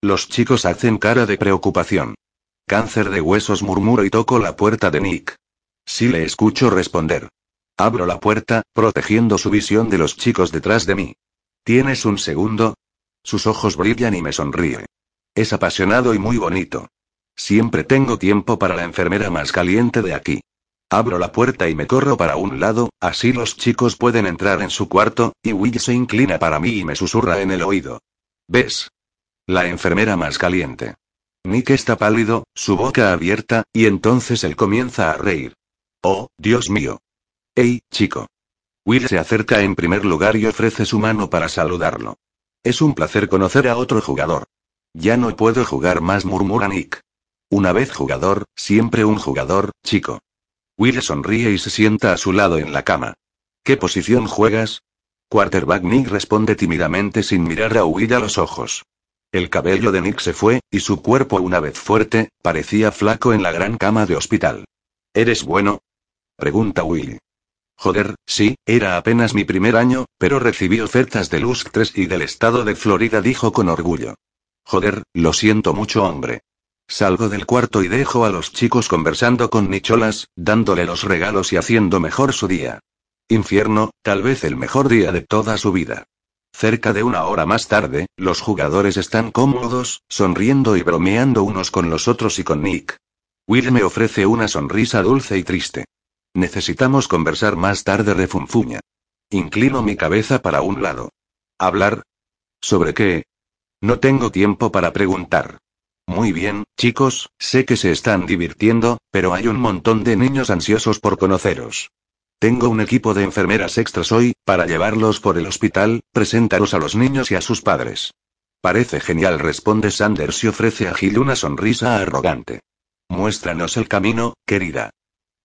Los chicos hacen cara de preocupación. Cáncer de huesos murmuro y toco la puerta de Nick. Sí le escucho responder. Abro la puerta, protegiendo su visión de los chicos detrás de mí. ¿Tienes un segundo? Sus ojos brillan y me sonríe. Es apasionado y muy bonito. Siempre tengo tiempo para la enfermera más caliente de aquí. Abro la puerta y me corro para un lado, así los chicos pueden entrar en su cuarto, y Will se inclina para mí y me susurra en el oído. ¿Ves? La enfermera más caliente. Nick está pálido, su boca abierta, y entonces él comienza a reír. Oh, Dios mío. Hey, chico. Will se acerca en primer lugar y ofrece su mano para saludarlo. Es un placer conocer a otro jugador. Ya no puedo jugar más, murmura Nick. Una vez jugador, siempre un jugador, chico. Will sonríe y se sienta a su lado en la cama. ¿Qué posición juegas? Quarterback Nick responde tímidamente sin mirar a Will a los ojos. El cabello de Nick se fue, y su cuerpo, una vez fuerte, parecía flaco en la gran cama de hospital. ¿Eres bueno? Pregunta Will. Joder, sí, era apenas mi primer año, pero recibí ofertas de Lusk 3 y del estado de Florida, dijo con orgullo. Joder, lo siento mucho, hombre. Salgo del cuarto y dejo a los chicos conversando con Nicholas, dándole los regalos y haciendo mejor su día. Infierno, tal vez el mejor día de toda su vida. Cerca de una hora más tarde, los jugadores están cómodos, sonriendo y bromeando unos con los otros y con Nick. Will me ofrece una sonrisa dulce y triste. Necesitamos conversar más tarde, refunfuña. Inclino mi cabeza para un lado. ¿Hablar? ¿Sobre qué? No tengo tiempo para preguntar. Muy bien, chicos, sé que se están divirtiendo, pero hay un montón de niños ansiosos por conoceros. Tengo un equipo de enfermeras extras hoy, para llevarlos por el hospital, preséntalos a los niños y a sus padres. Parece genial, responde Sanders y ofrece a Gil una sonrisa arrogante. Muéstranos el camino, querida.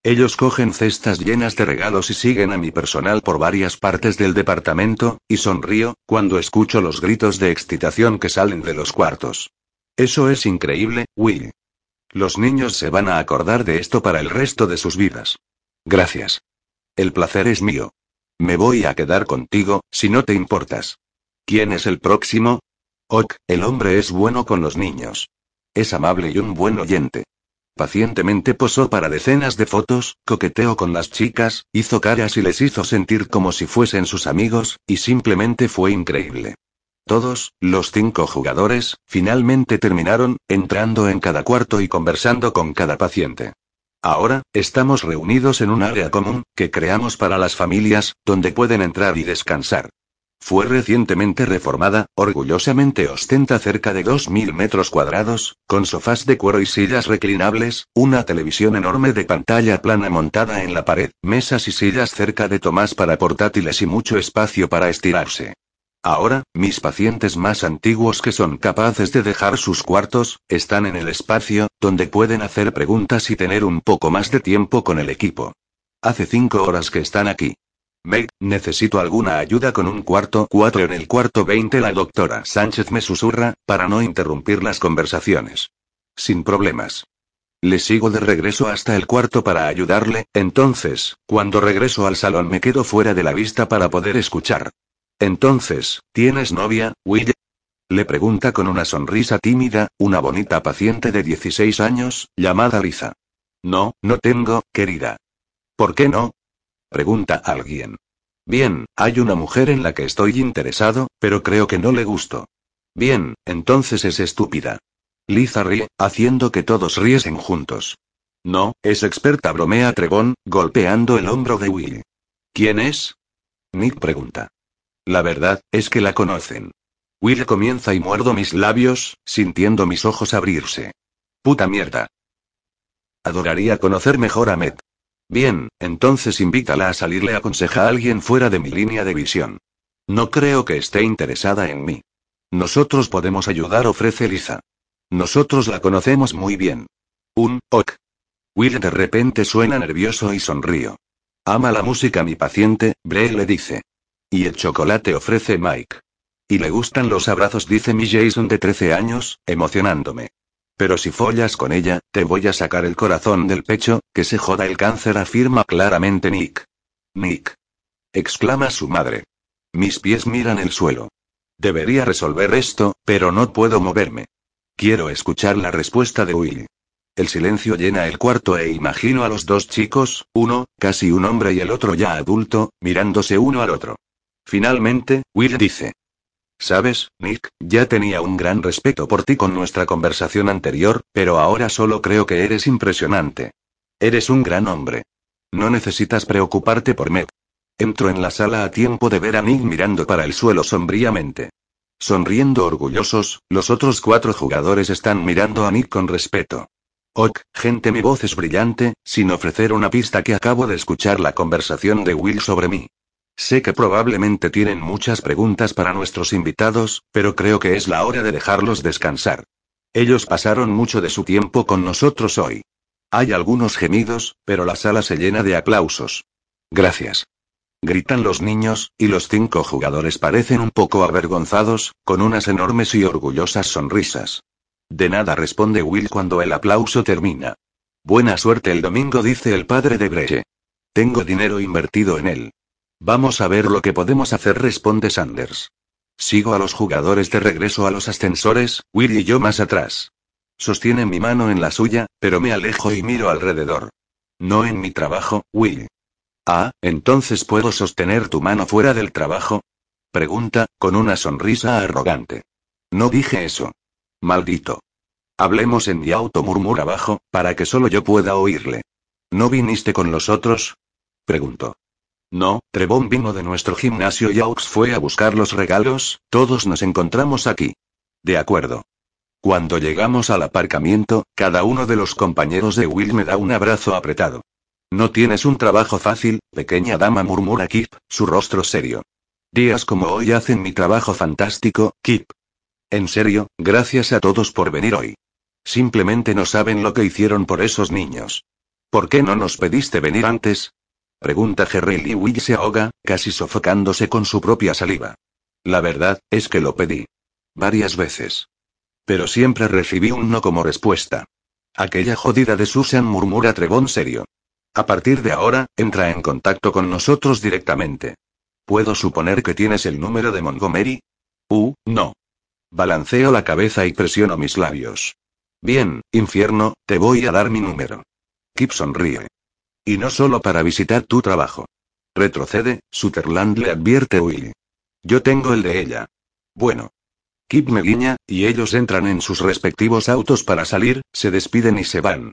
Ellos cogen cestas llenas de regalos y siguen a mi personal por varias partes del departamento, y sonrío, cuando escucho los gritos de excitación que salen de los cuartos. Eso es increíble, Will. Los niños se van a acordar de esto para el resto de sus vidas. Gracias. El placer es mío. Me voy a quedar contigo, si no te importas. ¿Quién es el próximo? Ok, el hombre es bueno con los niños. Es amable y un buen oyente. Pacientemente posó para decenas de fotos, coqueteó con las chicas, hizo caras y les hizo sentir como si fuesen sus amigos, y simplemente fue increíble. Todos, los cinco jugadores, finalmente terminaron, entrando en cada cuarto y conversando con cada paciente. Ahora, estamos reunidos en un área común, que creamos para las familias, donde pueden entrar y descansar. Fue recientemente reformada, orgullosamente ostenta cerca de 2.000 metros cuadrados, con sofás de cuero y sillas reclinables, una televisión enorme de pantalla plana montada en la pared, mesas y sillas cerca de Tomás para portátiles y mucho espacio para estirarse. Ahora, mis pacientes más antiguos que son capaces de dejar sus cuartos, están en el espacio, donde pueden hacer preguntas y tener un poco más de tiempo con el equipo. Hace cinco horas que están aquí. Meg, necesito alguna ayuda con un cuarto 4 en el cuarto 20 la doctora Sánchez me susurra, para no interrumpir las conversaciones. Sin problemas. Le sigo de regreso hasta el cuarto para ayudarle, entonces, cuando regreso al salón me quedo fuera de la vista para poder escuchar. Entonces, ¿tienes novia, Will? Le pregunta con una sonrisa tímida, una bonita paciente de 16 años, llamada Lisa. No, no tengo, querida. ¿Por qué no? Pregunta alguien. Bien, hay una mujer en la que estoy interesado, pero creo que no le gusto. Bien, entonces es estúpida. Lisa ríe, haciendo que todos riesen juntos. No, es experta, bromea Trebón, golpeando el hombro de Will. ¿Quién es? Nick pregunta. La verdad, es que la conocen. Will comienza y muerdo mis labios, sintiendo mis ojos abrirse. Puta mierda. Adoraría conocer mejor a Met. Bien, entonces invítala a salir, le aconseja a alguien fuera de mi línea de visión. No creo que esté interesada en mí. Nosotros podemos ayudar, ofrece Lisa. Nosotros la conocemos muy bien. Un, ok. Will de repente suena nervioso y sonrío. Ama la música mi paciente, Bray le dice. Y el chocolate ofrece Mike. Y le gustan los abrazos, dice mi Jason de 13 años, emocionándome. Pero si follas con ella, te voy a sacar el corazón del pecho, que se joda el cáncer, afirma claramente Nick. Nick. exclama su madre. Mis pies miran el suelo. Debería resolver esto, pero no puedo moverme. Quiero escuchar la respuesta de Will. El silencio llena el cuarto e imagino a los dos chicos, uno, casi un hombre y el otro ya adulto, mirándose uno al otro. Finalmente, Will dice. Sabes, Nick, ya tenía un gran respeto por ti con nuestra conversación anterior, pero ahora solo creo que eres impresionante. Eres un gran hombre. No necesitas preocuparte por Meg. Entro en la sala a tiempo de ver a Nick mirando para el suelo sombríamente. Sonriendo orgullosos, los otros cuatro jugadores están mirando a Nick con respeto. Ok, gente, mi voz es brillante, sin ofrecer una pista que acabo de escuchar la conversación de Will sobre mí. Sé que probablemente tienen muchas preguntas para nuestros invitados, pero creo que es la hora de dejarlos descansar. Ellos pasaron mucho de su tiempo con nosotros hoy. Hay algunos gemidos, pero la sala se llena de aplausos. Gracias. Gritan los niños, y los cinco jugadores parecen un poco avergonzados, con unas enormes y orgullosas sonrisas. De nada responde Will cuando el aplauso termina. Buena suerte el domingo, dice el padre de Breche. Tengo dinero invertido en él. Vamos a ver lo que podemos hacer, responde Sanders. Sigo a los jugadores de regreso a los ascensores, Will y yo más atrás. Sostiene mi mano en la suya, pero me alejo y miro alrededor. No en mi trabajo, Will. Ah, entonces puedo sostener tu mano fuera del trabajo? Pregunta, con una sonrisa arrogante. No dije eso. Maldito. Hablemos en mi auto, murmura abajo, para que solo yo pueda oírle. ¿No viniste con los otros? Preguntó. No, Trebón vino de nuestro gimnasio y Aux fue a buscar los regalos, todos nos encontramos aquí. De acuerdo. Cuando llegamos al aparcamiento, cada uno de los compañeros de Will me da un abrazo apretado. No tienes un trabajo fácil, pequeña dama, murmura Kip, su rostro serio. Días como hoy hacen mi trabajo fantástico, Kip. En serio, gracias a todos por venir hoy. Simplemente no saben lo que hicieron por esos niños. ¿Por qué no nos pediste venir antes? Pregunta Gerrel y Will se ahoga, casi sofocándose con su propia saliva. La verdad, es que lo pedí. Varias veces. Pero siempre recibí un no como respuesta. Aquella jodida de Susan murmura Trebón serio. A partir de ahora, entra en contacto con nosotros directamente. ¿Puedo suponer que tienes el número de Montgomery? Uh, no. Balanceo la cabeza y presiono mis labios. Bien, infierno, te voy a dar mi número. Kip sonríe. Y no solo para visitar tu trabajo. Retrocede, Sutherland le advierte Will. Yo tengo el de ella. Bueno, Kip me guiña, y ellos entran en sus respectivos autos para salir, se despiden y se van.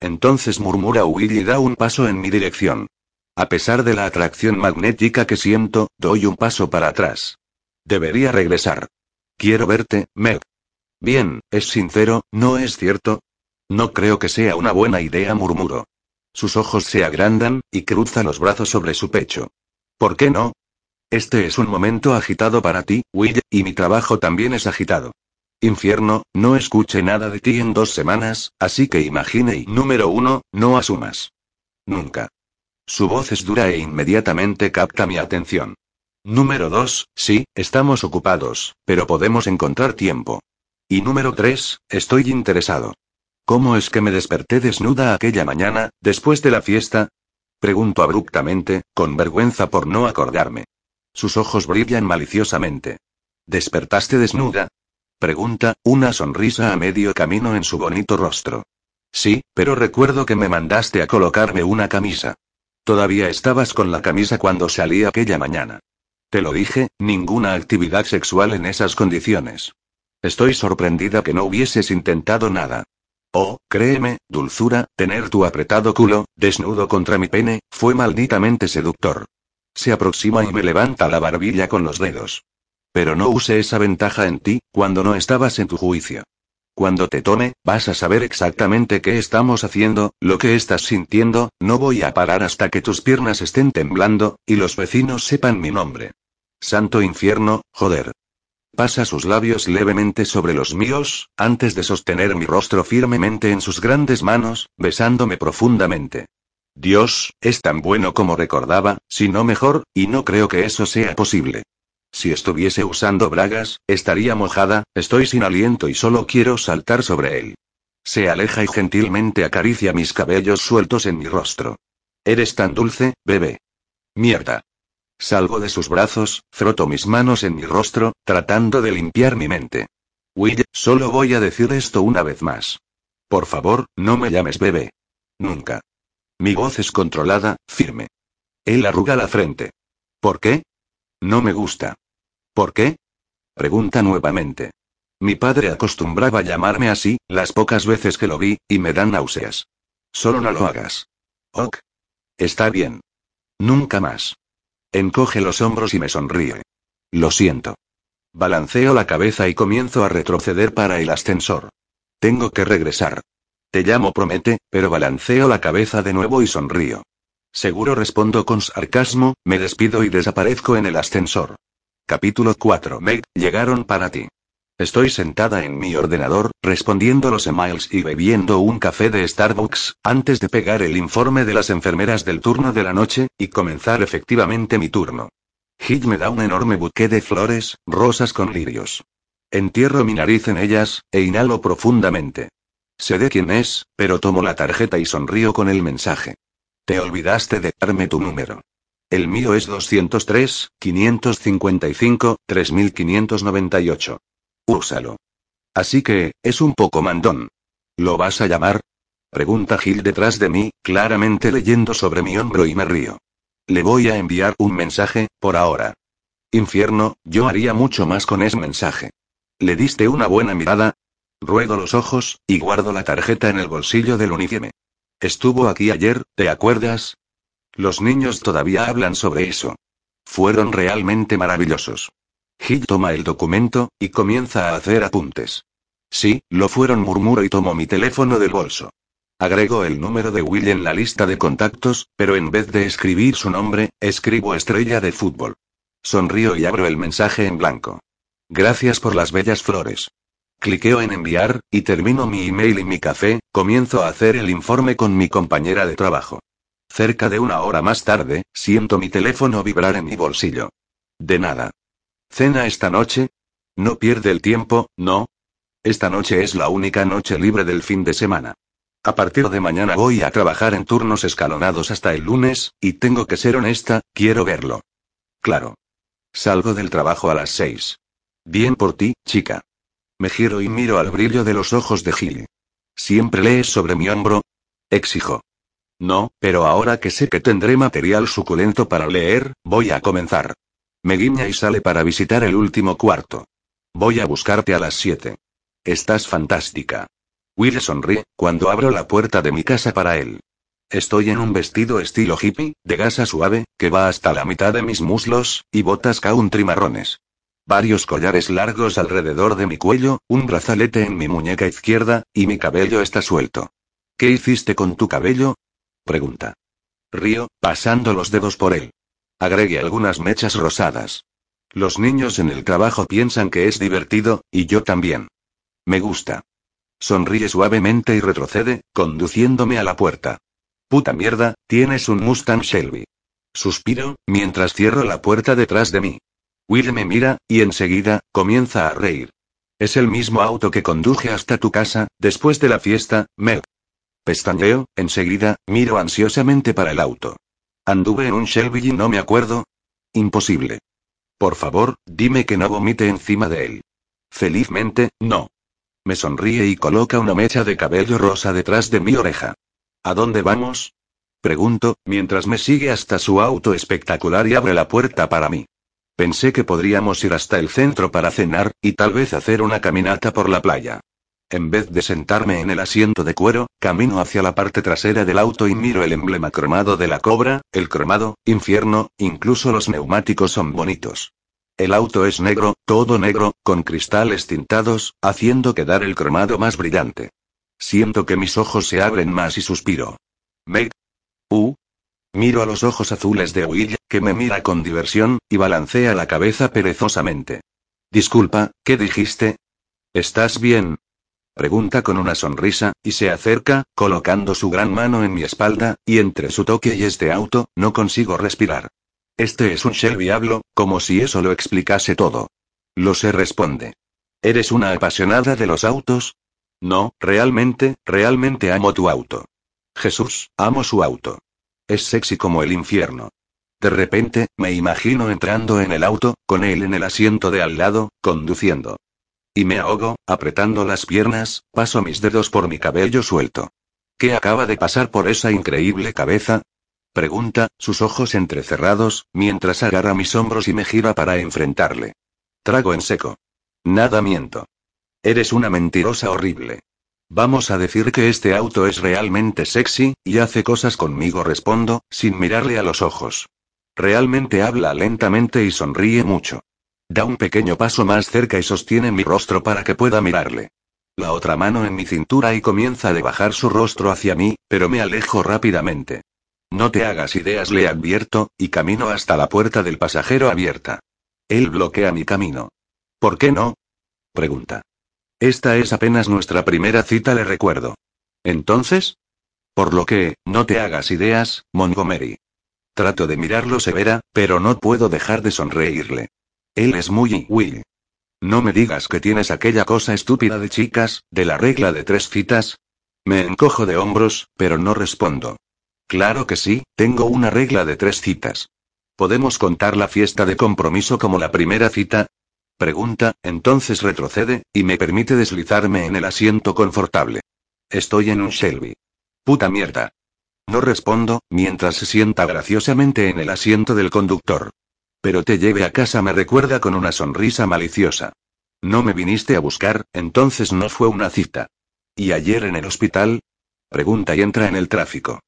Entonces murmura Will y da un paso en mi dirección. A pesar de la atracción magnética que siento, doy un paso para atrás. Debería regresar. Quiero verte, Meg. Bien, es sincero, ¿no es cierto? No creo que sea una buena idea, murmuro. Sus ojos se agrandan, y cruza los brazos sobre su pecho. ¿Por qué no? Este es un momento agitado para ti, Will, y mi trabajo también es agitado. Infierno, no escuche nada de ti en dos semanas, así que imagine y número uno, no asumas. Nunca. Su voz es dura e inmediatamente capta mi atención. Número dos, sí, estamos ocupados, pero podemos encontrar tiempo. Y número tres, estoy interesado. ¿Cómo es que me desperté desnuda aquella mañana, después de la fiesta? Pregunto abruptamente, con vergüenza por no acordarme. Sus ojos brillan maliciosamente. ¿Despertaste desnuda? Pregunta, una sonrisa a medio camino en su bonito rostro. Sí, pero recuerdo que me mandaste a colocarme una camisa. Todavía estabas con la camisa cuando salí aquella mañana. Te lo dije, ninguna actividad sexual en esas condiciones. Estoy sorprendida que no hubieses intentado nada. Oh, créeme, dulzura, tener tu apretado culo, desnudo contra mi pene, fue malditamente seductor. Se aproxima y me levanta la barbilla con los dedos. Pero no use esa ventaja en ti, cuando no estabas en tu juicio. Cuando te tome, vas a saber exactamente qué estamos haciendo, lo que estás sintiendo, no voy a parar hasta que tus piernas estén temblando, y los vecinos sepan mi nombre. Santo infierno, joder. Pasa sus labios levemente sobre los míos, antes de sostener mi rostro firmemente en sus grandes manos, besándome profundamente. Dios, es tan bueno como recordaba, si no mejor, y no creo que eso sea posible. Si estuviese usando bragas, estaría mojada, estoy sin aliento y solo quiero saltar sobre él. Se aleja y gentilmente acaricia mis cabellos sueltos en mi rostro. Eres tan dulce, bebé. Mierda. Salgo de sus brazos, froto mis manos en mi rostro, tratando de limpiar mi mente. Will, solo voy a decir esto una vez más. Por favor, no me llames bebé. Nunca. Mi voz es controlada, firme. Él arruga la frente. ¿Por qué? No me gusta. ¿Por qué? Pregunta nuevamente. Mi padre acostumbraba llamarme así, las pocas veces que lo vi, y me dan náuseas. Solo no lo hagas. Ok. Está bien. Nunca más. Encoge los hombros y me sonríe. Lo siento. Balanceo la cabeza y comienzo a retroceder para el ascensor. Tengo que regresar. Te llamo promete, pero balanceo la cabeza de nuevo y sonrío. Seguro respondo con sarcasmo, me despido y desaparezco en el ascensor. Capítulo 4. Meg, llegaron para ti. Estoy sentada en mi ordenador, respondiendo los emails y bebiendo un café de Starbucks, antes de pegar el informe de las enfermeras del turno de la noche, y comenzar efectivamente mi turno. Hill me da un enorme buque de flores, rosas con lirios. Entierro mi nariz en ellas, e inhalo profundamente. Sé de quién es, pero tomo la tarjeta y sonrío con el mensaje. Te olvidaste de darme tu número. El mío es 203, 555, 3598. Úsalo. Así que, es un poco mandón. ¿Lo vas a llamar? Pregunta Gil detrás de mí, claramente leyendo sobre mi hombro y me río. Le voy a enviar un mensaje, por ahora. Infierno, yo haría mucho más con ese mensaje. ¿Le diste una buena mirada? Ruedo los ojos, y guardo la tarjeta en el bolsillo del uniforme. Estuvo aquí ayer, ¿te acuerdas? Los niños todavía hablan sobre eso. Fueron realmente maravillosos. Hill toma el documento, y comienza a hacer apuntes. Sí, lo fueron, murmuro y tomo mi teléfono del bolso. Agrego el número de Will en la lista de contactos, pero en vez de escribir su nombre, escribo estrella de fútbol. Sonrío y abro el mensaje en blanco. Gracias por las bellas flores. Cliqueo en enviar, y termino mi email y mi café, comienzo a hacer el informe con mi compañera de trabajo. Cerca de una hora más tarde, siento mi teléfono vibrar en mi bolsillo. De nada. ¿Cena esta noche? No pierde el tiempo, ¿no? Esta noche es la única noche libre del fin de semana. A partir de mañana voy a trabajar en turnos escalonados hasta el lunes, y tengo que ser honesta, quiero verlo. Claro. Salgo del trabajo a las seis. Bien por ti, chica. Me giro y miro al brillo de los ojos de Gilly. ¿Siempre lees sobre mi hombro? Exijo. No, pero ahora que sé que tendré material suculento para leer, voy a comenzar. Me guiña y sale para visitar el último cuarto. Voy a buscarte a las siete. Estás fantástica. Will sonríe, cuando abro la puerta de mi casa para él. Estoy en un vestido estilo hippie, de gasa suave, que va hasta la mitad de mis muslos, y botas country marrones. Varios collares largos alrededor de mi cuello, un brazalete en mi muñeca izquierda, y mi cabello está suelto. ¿Qué hiciste con tu cabello? Pregunta. Río, pasando los dedos por él. Agregue algunas mechas rosadas. Los niños en el trabajo piensan que es divertido, y yo también. Me gusta. Sonríe suavemente y retrocede, conduciéndome a la puerta. Puta mierda, tienes un Mustang Shelby. Suspiro, mientras cierro la puerta detrás de mí. Will me mira, y enseguida, comienza a reír. Es el mismo auto que conduje hasta tu casa, después de la fiesta, Mel. Pestañeo, enseguida, miro ansiosamente para el auto. Anduve en un Shelby y no me acuerdo. Imposible. Por favor, dime que no vomite encima de él. Felizmente, no. Me sonríe y coloca una mecha de cabello rosa detrás de mi oreja. ¿A dónde vamos? Pregunto, mientras me sigue hasta su auto espectacular y abre la puerta para mí. Pensé que podríamos ir hasta el centro para cenar, y tal vez hacer una caminata por la playa. En vez de sentarme en el asiento de cuero, camino hacia la parte trasera del auto y miro el emblema cromado de la cobra, el cromado, infierno, incluso los neumáticos son bonitos. El auto es negro, todo negro, con cristales tintados, haciendo quedar el cromado más brillante. Siento que mis ojos se abren más y suspiro. Meg. Uh. Miro a los ojos azules de Will, que me mira con diversión, y balancea la cabeza perezosamente. Disculpa, ¿qué dijiste? ¿Estás bien? Pregunta con una sonrisa, y se acerca, colocando su gran mano en mi espalda, y entre su toque y este auto, no consigo respirar. Este es un Shelby hablo, como si eso lo explicase todo. Lo sé, responde. ¿Eres una apasionada de los autos? No, realmente, realmente amo tu auto. Jesús, amo su auto. Es sexy como el infierno. De repente, me imagino entrando en el auto, con él en el asiento de al lado, conduciendo. Y me ahogo, apretando las piernas, paso mis dedos por mi cabello suelto. ¿Qué acaba de pasar por esa increíble cabeza? Pregunta, sus ojos entrecerrados, mientras agarra mis hombros y me gira para enfrentarle. Trago en seco. Nada miento. Eres una mentirosa horrible. Vamos a decir que este auto es realmente sexy, y hace cosas conmigo, respondo, sin mirarle a los ojos. Realmente habla lentamente y sonríe mucho. Da un pequeño paso más cerca y sostiene mi rostro para que pueda mirarle. La otra mano en mi cintura y comienza a bajar su rostro hacia mí, pero me alejo rápidamente. No te hagas ideas, le advierto, y camino hasta la puerta del pasajero abierta. Él bloquea mi camino. ¿Por qué no? Pregunta. Esta es apenas nuestra primera cita, le recuerdo. Entonces? Por lo que, no te hagas ideas, Montgomery. Trato de mirarlo severa, pero no puedo dejar de sonreírle. Él es muy Will. No me digas que tienes aquella cosa estúpida de chicas, de la regla de tres citas. Me encojo de hombros, pero no respondo. Claro que sí, tengo una regla de tres citas. ¿Podemos contar la fiesta de compromiso como la primera cita? Pregunta, entonces retrocede, y me permite deslizarme en el asiento confortable. Estoy en un Shelby. Puta mierda. No respondo, mientras se sienta graciosamente en el asiento del conductor. Pero te lleve a casa me recuerda con una sonrisa maliciosa. No me viniste a buscar, entonces no fue una cita. ¿Y ayer en el hospital? Pregunta y entra en el tráfico.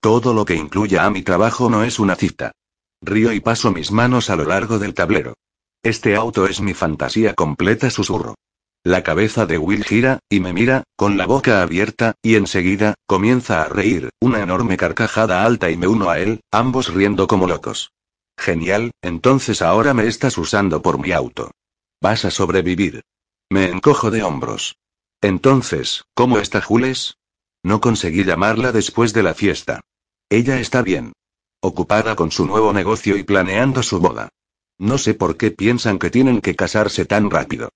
Todo lo que incluya a mi trabajo no es una cita. Río y paso mis manos a lo largo del tablero. Este auto es mi fantasía completa, susurro. La cabeza de Will gira, y me mira, con la boca abierta, y enseguida, comienza a reír, una enorme carcajada alta y me uno a él, ambos riendo como locos. Genial, entonces ahora me estás usando por mi auto. Vas a sobrevivir. Me encojo de hombros. Entonces, ¿cómo está Jules? No conseguí llamarla después de la fiesta. Ella está bien. Ocupada con su nuevo negocio y planeando su boda. No sé por qué piensan que tienen que casarse tan rápido.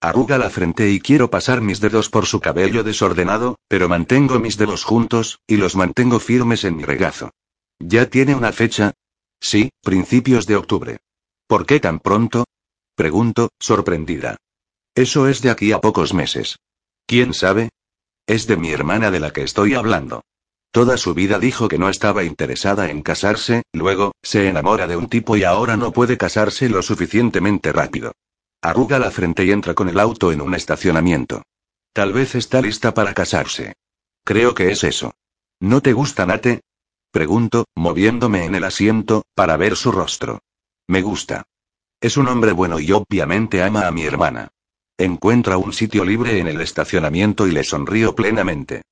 Arruga la frente y quiero pasar mis dedos por su cabello desordenado, pero mantengo mis dedos juntos, y los mantengo firmes en mi regazo. ¿Ya tiene una fecha? Sí, principios de octubre. ¿Por qué tan pronto? Pregunto, sorprendida. Eso es de aquí a pocos meses. ¿Quién sabe? Es de mi hermana de la que estoy hablando. Toda su vida dijo que no estaba interesada en casarse, luego, se enamora de un tipo y ahora no puede casarse lo suficientemente rápido. Arruga la frente y entra con el auto en un estacionamiento. Tal vez está lista para casarse. Creo que es eso. ¿No te gusta Nate? Pregunto, moviéndome en el asiento, para ver su rostro. Me gusta. Es un hombre bueno y obviamente ama a mi hermana. Encuentra un sitio libre en el estacionamiento y le sonrío plenamente.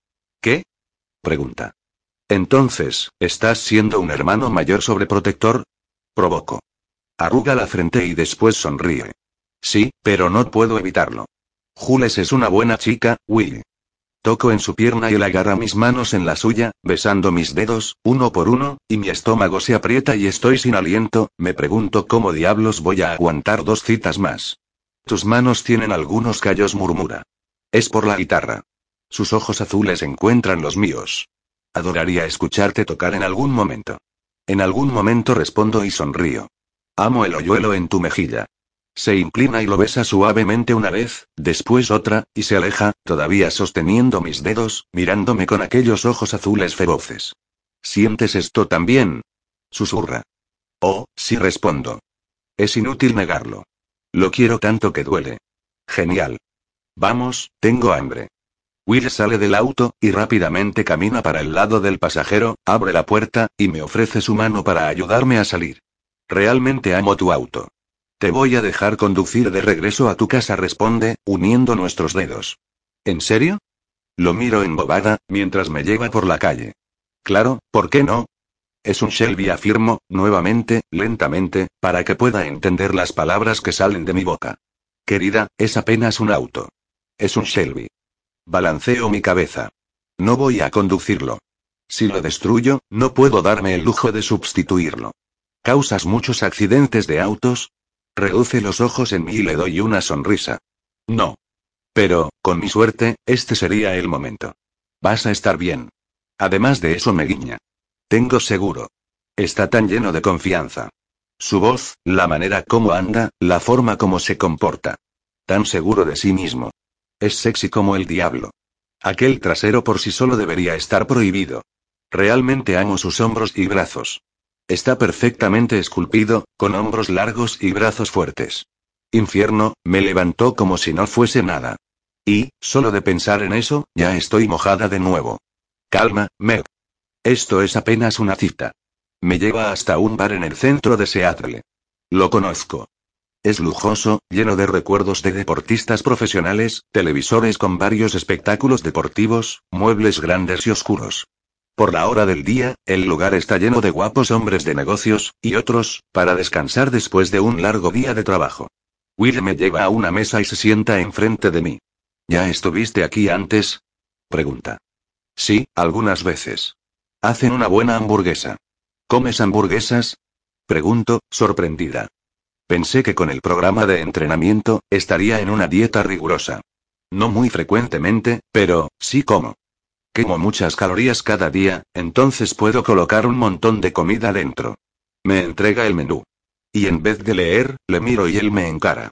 ¿Qué? Pregunta. Entonces, ¿estás siendo un hermano mayor sobreprotector? Provoco. Arruga la frente y después sonríe. Sí, pero no puedo evitarlo. Jules es una buena chica, Will. Toco en su pierna y él agarra mis manos en la suya, besando mis dedos, uno por uno, y mi estómago se aprieta y estoy sin aliento, me pregunto cómo diablos voy a aguantar dos citas más. Tus manos tienen algunos callos, murmura. Es por la guitarra. Sus ojos azules encuentran los míos. Adoraría escucharte tocar en algún momento. En algún momento respondo y sonrío. Amo el hoyuelo en tu mejilla. Se inclina y lo besa suavemente una vez, después otra, y se aleja, todavía sosteniendo mis dedos, mirándome con aquellos ojos azules feroces. ¿Sientes esto también? Susurra. Oh, sí respondo. Es inútil negarlo. Lo quiero tanto que duele. Genial. Vamos, tengo hambre. Will sale del auto, y rápidamente camina para el lado del pasajero, abre la puerta, y me ofrece su mano para ayudarme a salir. Realmente amo tu auto. Te voy a dejar conducir de regreso a tu casa, responde, uniendo nuestros dedos. ¿En serio? Lo miro embobada, mientras me lleva por la calle. Claro, ¿por qué no? Es un Shelby, afirmo, nuevamente, lentamente, para que pueda entender las palabras que salen de mi boca. Querida, es apenas un auto. Es un Shelby. Balanceo mi cabeza. No voy a conducirlo. Si lo destruyo, no puedo darme el lujo de sustituirlo. ¿Causas muchos accidentes de autos? Reduce los ojos en mí y le doy una sonrisa. No. Pero, con mi suerte, este sería el momento. Vas a estar bien. Además de eso me guiña. Tengo seguro. Está tan lleno de confianza. Su voz, la manera como anda, la forma como se comporta. Tan seguro de sí mismo. Es sexy como el diablo. Aquel trasero por sí solo debería estar prohibido. Realmente amo sus hombros y brazos. Está perfectamente esculpido, con hombros largos y brazos fuertes. Infierno, me levantó como si no fuese nada. Y, solo de pensar en eso, ya estoy mojada de nuevo. Calma, Meg. Esto es apenas una cita. Me lleva hasta un bar en el centro de Seattle. Lo conozco. Es lujoso, lleno de recuerdos de deportistas profesionales, televisores con varios espectáculos deportivos, muebles grandes y oscuros. Por la hora del día, el lugar está lleno de guapos hombres de negocios, y otros, para descansar después de un largo día de trabajo. Will me lleva a una mesa y se sienta enfrente de mí. ¿Ya estuviste aquí antes? Pregunta. Sí, algunas veces. Hacen una buena hamburguesa. ¿Comes hamburguesas? Pregunto, sorprendida. Pensé que con el programa de entrenamiento, estaría en una dieta rigurosa. No muy frecuentemente, pero, sí como. Quemo muchas calorías cada día, entonces puedo colocar un montón de comida dentro. Me entrega el menú. Y en vez de leer, le miro y él me encara.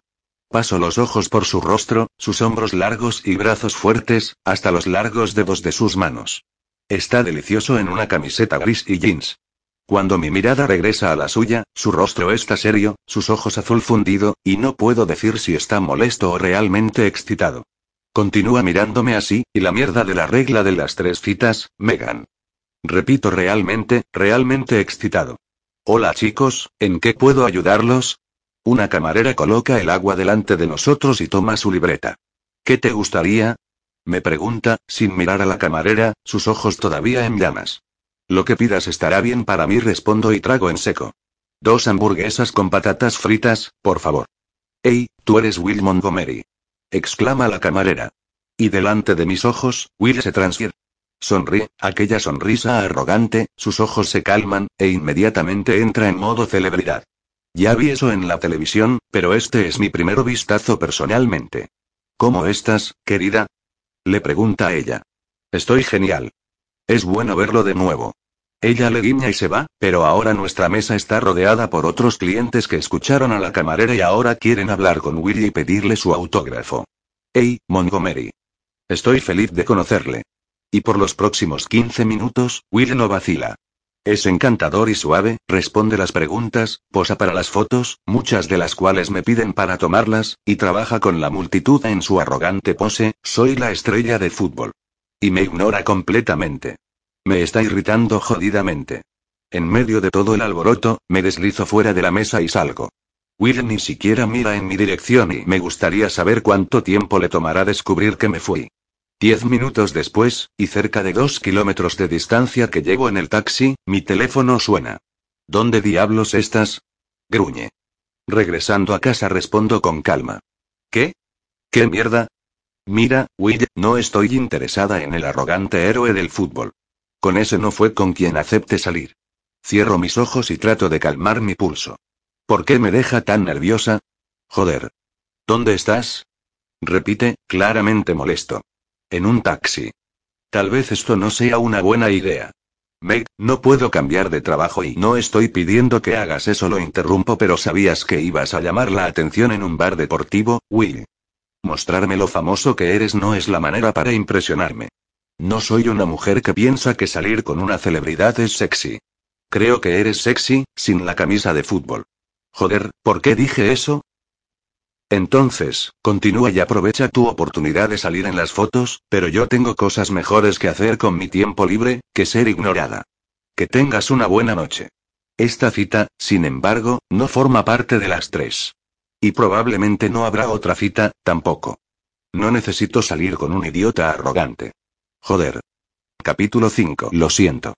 Paso los ojos por su rostro, sus hombros largos y brazos fuertes, hasta los largos dedos de sus manos. Está delicioso en una camiseta gris y jeans. Cuando mi mirada regresa a la suya, su rostro está serio, sus ojos azul fundido, y no puedo decir si está molesto o realmente excitado. Continúa mirándome así, y la mierda de la regla de las tres citas, Megan. Repito realmente, realmente excitado. Hola chicos, ¿en qué puedo ayudarlos? Una camarera coloca el agua delante de nosotros y toma su libreta. ¿Qué te gustaría? Me pregunta, sin mirar a la camarera, sus ojos todavía en llamas. Lo que pidas estará bien para mí, respondo y trago en seco. Dos hamburguesas con patatas fritas, por favor. Hey, tú eres Will Montgomery exclama la camarera. Y delante de mis ojos, Will se transfiere. Sonríe, aquella sonrisa arrogante, sus ojos se calman, e inmediatamente entra en modo celebridad. Ya vi eso en la televisión, pero este es mi primer vistazo personalmente. ¿Cómo estás, querida? Le pregunta a ella. Estoy genial. Es bueno verlo de nuevo. Ella le guiña y se va, pero ahora nuestra mesa está rodeada por otros clientes que escucharon a la camarera y ahora quieren hablar con Willy y pedirle su autógrafo. Hey, Montgomery. Estoy feliz de conocerle. Y por los próximos 15 minutos, Will no vacila. Es encantador y suave, responde las preguntas, posa para las fotos, muchas de las cuales me piden para tomarlas, y trabaja con la multitud en su arrogante pose, soy la estrella de fútbol. Y me ignora completamente. Me está irritando jodidamente. En medio de todo el alboroto, me deslizo fuera de la mesa y salgo. Will ni siquiera mira en mi dirección y me gustaría saber cuánto tiempo le tomará descubrir que me fui. Diez minutos después, y cerca de dos kilómetros de distancia que llevo en el taxi, mi teléfono suena. ¿Dónde diablos estás? Gruñe. Regresando a casa respondo con calma. ¿Qué? ¿Qué mierda? Mira, Will, no estoy interesada en el arrogante héroe del fútbol. Con ese no fue con quien acepte salir. Cierro mis ojos y trato de calmar mi pulso. ¿Por qué me deja tan nerviosa? Joder. ¿Dónde estás? Repite, claramente molesto. En un taxi. Tal vez esto no sea una buena idea. Meg, no puedo cambiar de trabajo y no estoy pidiendo que hagas eso, lo interrumpo, pero sabías que ibas a llamar la atención en un bar deportivo, Will. Mostrarme lo famoso que eres no es la manera para impresionarme. No soy una mujer que piensa que salir con una celebridad es sexy. Creo que eres sexy, sin la camisa de fútbol. Joder, ¿por qué dije eso? Entonces, continúa y aprovecha tu oportunidad de salir en las fotos, pero yo tengo cosas mejores que hacer con mi tiempo libre, que ser ignorada. Que tengas una buena noche. Esta cita, sin embargo, no forma parte de las tres. Y probablemente no habrá otra cita, tampoco. No necesito salir con un idiota arrogante. Joder. Capítulo 5. Lo siento.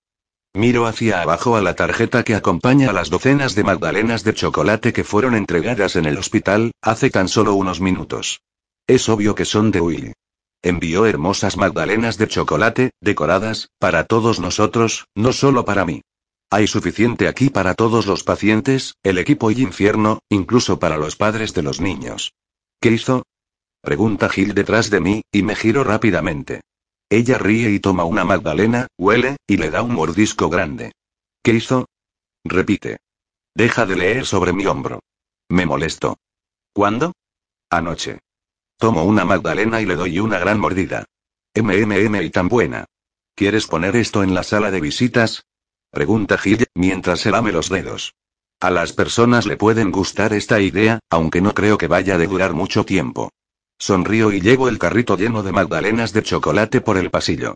Miro hacia abajo a la tarjeta que acompaña a las docenas de magdalenas de chocolate que fueron entregadas en el hospital, hace tan solo unos minutos. Es obvio que son de Willy. Envió hermosas magdalenas de chocolate, decoradas, para todos nosotros, no solo para mí. Hay suficiente aquí para todos los pacientes, el equipo y infierno, incluso para los padres de los niños. ¿Qué hizo? Pregunta Gil detrás de mí, y me giro rápidamente. Ella ríe y toma una magdalena, huele, y le da un mordisco grande. ¿Qué hizo? Repite. Deja de leer sobre mi hombro. Me molesto. ¿Cuándo? Anoche. Tomo una magdalena y le doy una gran mordida. MMM y tan buena. ¿Quieres poner esto en la sala de visitas? Pregunta Gil, mientras se lame los dedos. A las personas le pueden gustar esta idea, aunque no creo que vaya a durar mucho tiempo. Sonrío y llevo el carrito lleno de magdalenas de chocolate por el pasillo.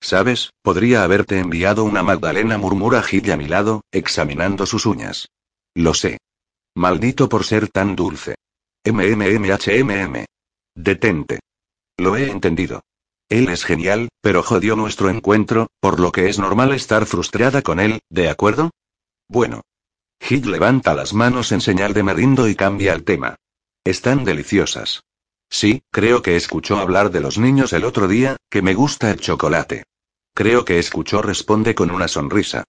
¿Sabes? Podría haberte enviado una magdalena, murmura Gil a mi lado, examinando sus uñas. Lo sé. Maldito por ser tan dulce. MMMHMM. Detente. Lo he entendido. Él es genial, pero jodió nuestro encuentro, por lo que es normal estar frustrada con él, ¿de acuerdo? Bueno. Gil levanta las manos en señal de me rindo y cambia el tema. Están deliciosas. Sí, creo que escuchó hablar de los niños el otro día, que me gusta el chocolate. Creo que escuchó, responde con una sonrisa.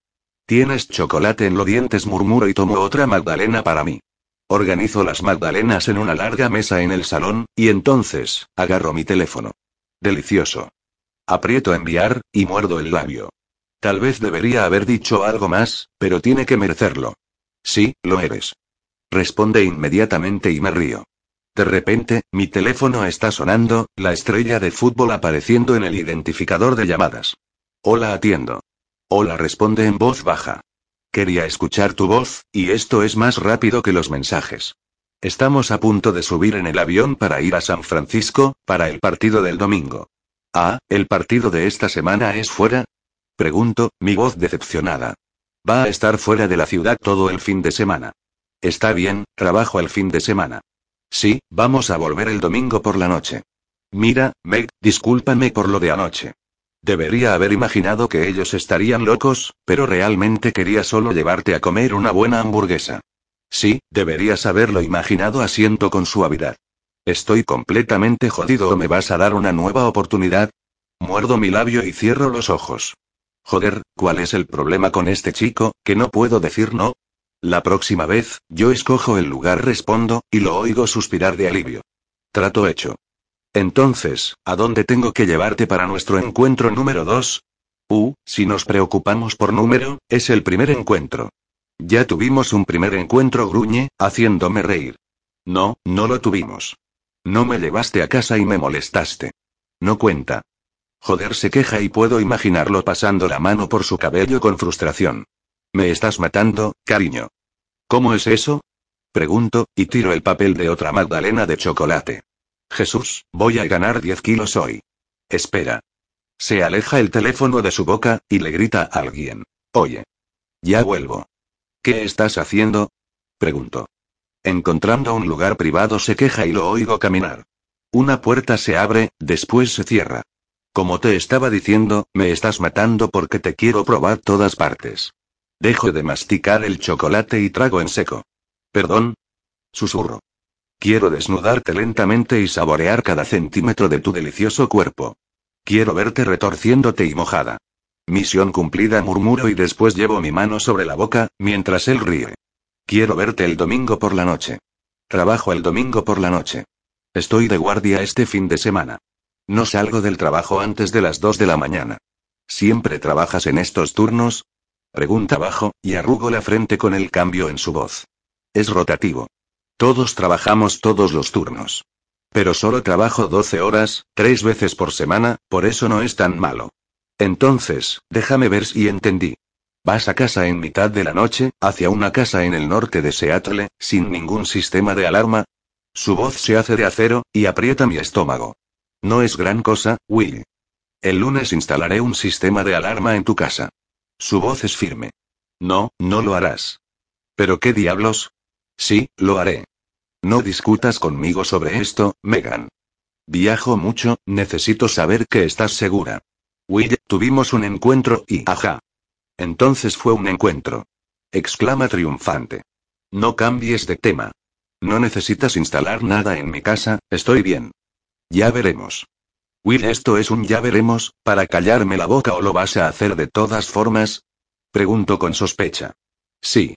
Tienes chocolate en los dientes, murmuro y tomo otra magdalena para mí. Organizo las magdalenas en una larga mesa en el salón, y entonces, agarro mi teléfono. Delicioso. Aprieto enviar, y muerdo el labio. Tal vez debería haber dicho algo más, pero tiene que merecerlo. Sí, lo eres. Responde inmediatamente y me río. De repente, mi teléfono está sonando, la estrella de fútbol apareciendo en el identificador de llamadas. Hola, atiendo. Hola, responde en voz baja. Quería escuchar tu voz, y esto es más rápido que los mensajes. Estamos a punto de subir en el avión para ir a San Francisco, para el partido del domingo. Ah, ¿el partido de esta semana es fuera? Pregunto, mi voz decepcionada. Va a estar fuera de la ciudad todo el fin de semana. Está bien, trabajo el fin de semana. Sí, vamos a volver el domingo por la noche. Mira, Meg, discúlpame por lo de anoche. Debería haber imaginado que ellos estarían locos, pero realmente quería solo llevarte a comer una buena hamburguesa. Sí, deberías haberlo imaginado asiento con suavidad. Estoy completamente jodido o me vas a dar una nueva oportunidad. Muerdo mi labio y cierro los ojos. Joder, ¿cuál es el problema con este chico, que no puedo decir no? La próxima vez, yo escojo el lugar, respondo, y lo oigo suspirar de alivio. Trato hecho. Entonces, ¿a dónde tengo que llevarte para nuestro encuentro número 2? Uh, si nos preocupamos por número, es el primer encuentro. Ya tuvimos un primer encuentro, gruñe, haciéndome reír. No, no lo tuvimos. No me llevaste a casa y me molestaste. No cuenta. Joder, se queja y puedo imaginarlo pasando la mano por su cabello con frustración. Me estás matando, cariño. ¿Cómo es eso? Pregunto, y tiro el papel de otra magdalena de chocolate. Jesús, voy a ganar 10 kilos hoy. Espera. Se aleja el teléfono de su boca, y le grita a alguien. Oye. Ya vuelvo. ¿Qué estás haciendo? Pregunto. Encontrando un lugar privado se queja y lo oigo caminar. Una puerta se abre, después se cierra. Como te estaba diciendo, me estás matando porque te quiero probar todas partes. Dejo de masticar el chocolate y trago en seco. ¿Perdón? Susurro. Quiero desnudarte lentamente y saborear cada centímetro de tu delicioso cuerpo. Quiero verte retorciéndote y mojada. Misión cumplida, murmuro y después llevo mi mano sobre la boca, mientras él ríe. Quiero verte el domingo por la noche. Trabajo el domingo por la noche. Estoy de guardia este fin de semana. No salgo del trabajo antes de las 2 de la mañana. ¿Siempre trabajas en estos turnos? Pregunta bajo, y arrugo la frente con el cambio en su voz. Es rotativo. Todos trabajamos todos los turnos. Pero solo trabajo 12 horas, tres veces por semana, por eso no es tan malo. Entonces, déjame ver si entendí. Vas a casa en mitad de la noche, hacia una casa en el norte de Seattle, sin ningún sistema de alarma. Su voz se hace de acero, y aprieta mi estómago. No es gran cosa, Will. El lunes instalaré un sistema de alarma en tu casa. Su voz es firme. No, no lo harás. ¿Pero qué diablos? Sí, lo haré. No discutas conmigo sobre esto, Megan. Viajo mucho, necesito saber que estás segura. Will, tuvimos un encuentro y... Ajá. Entonces fue un encuentro. Exclama triunfante. No cambies de tema. No necesitas instalar nada en mi casa, estoy bien. Ya veremos. Will, esto es un ya veremos, para callarme la boca o lo vas a hacer de todas formas? Pregunto con sospecha. Sí.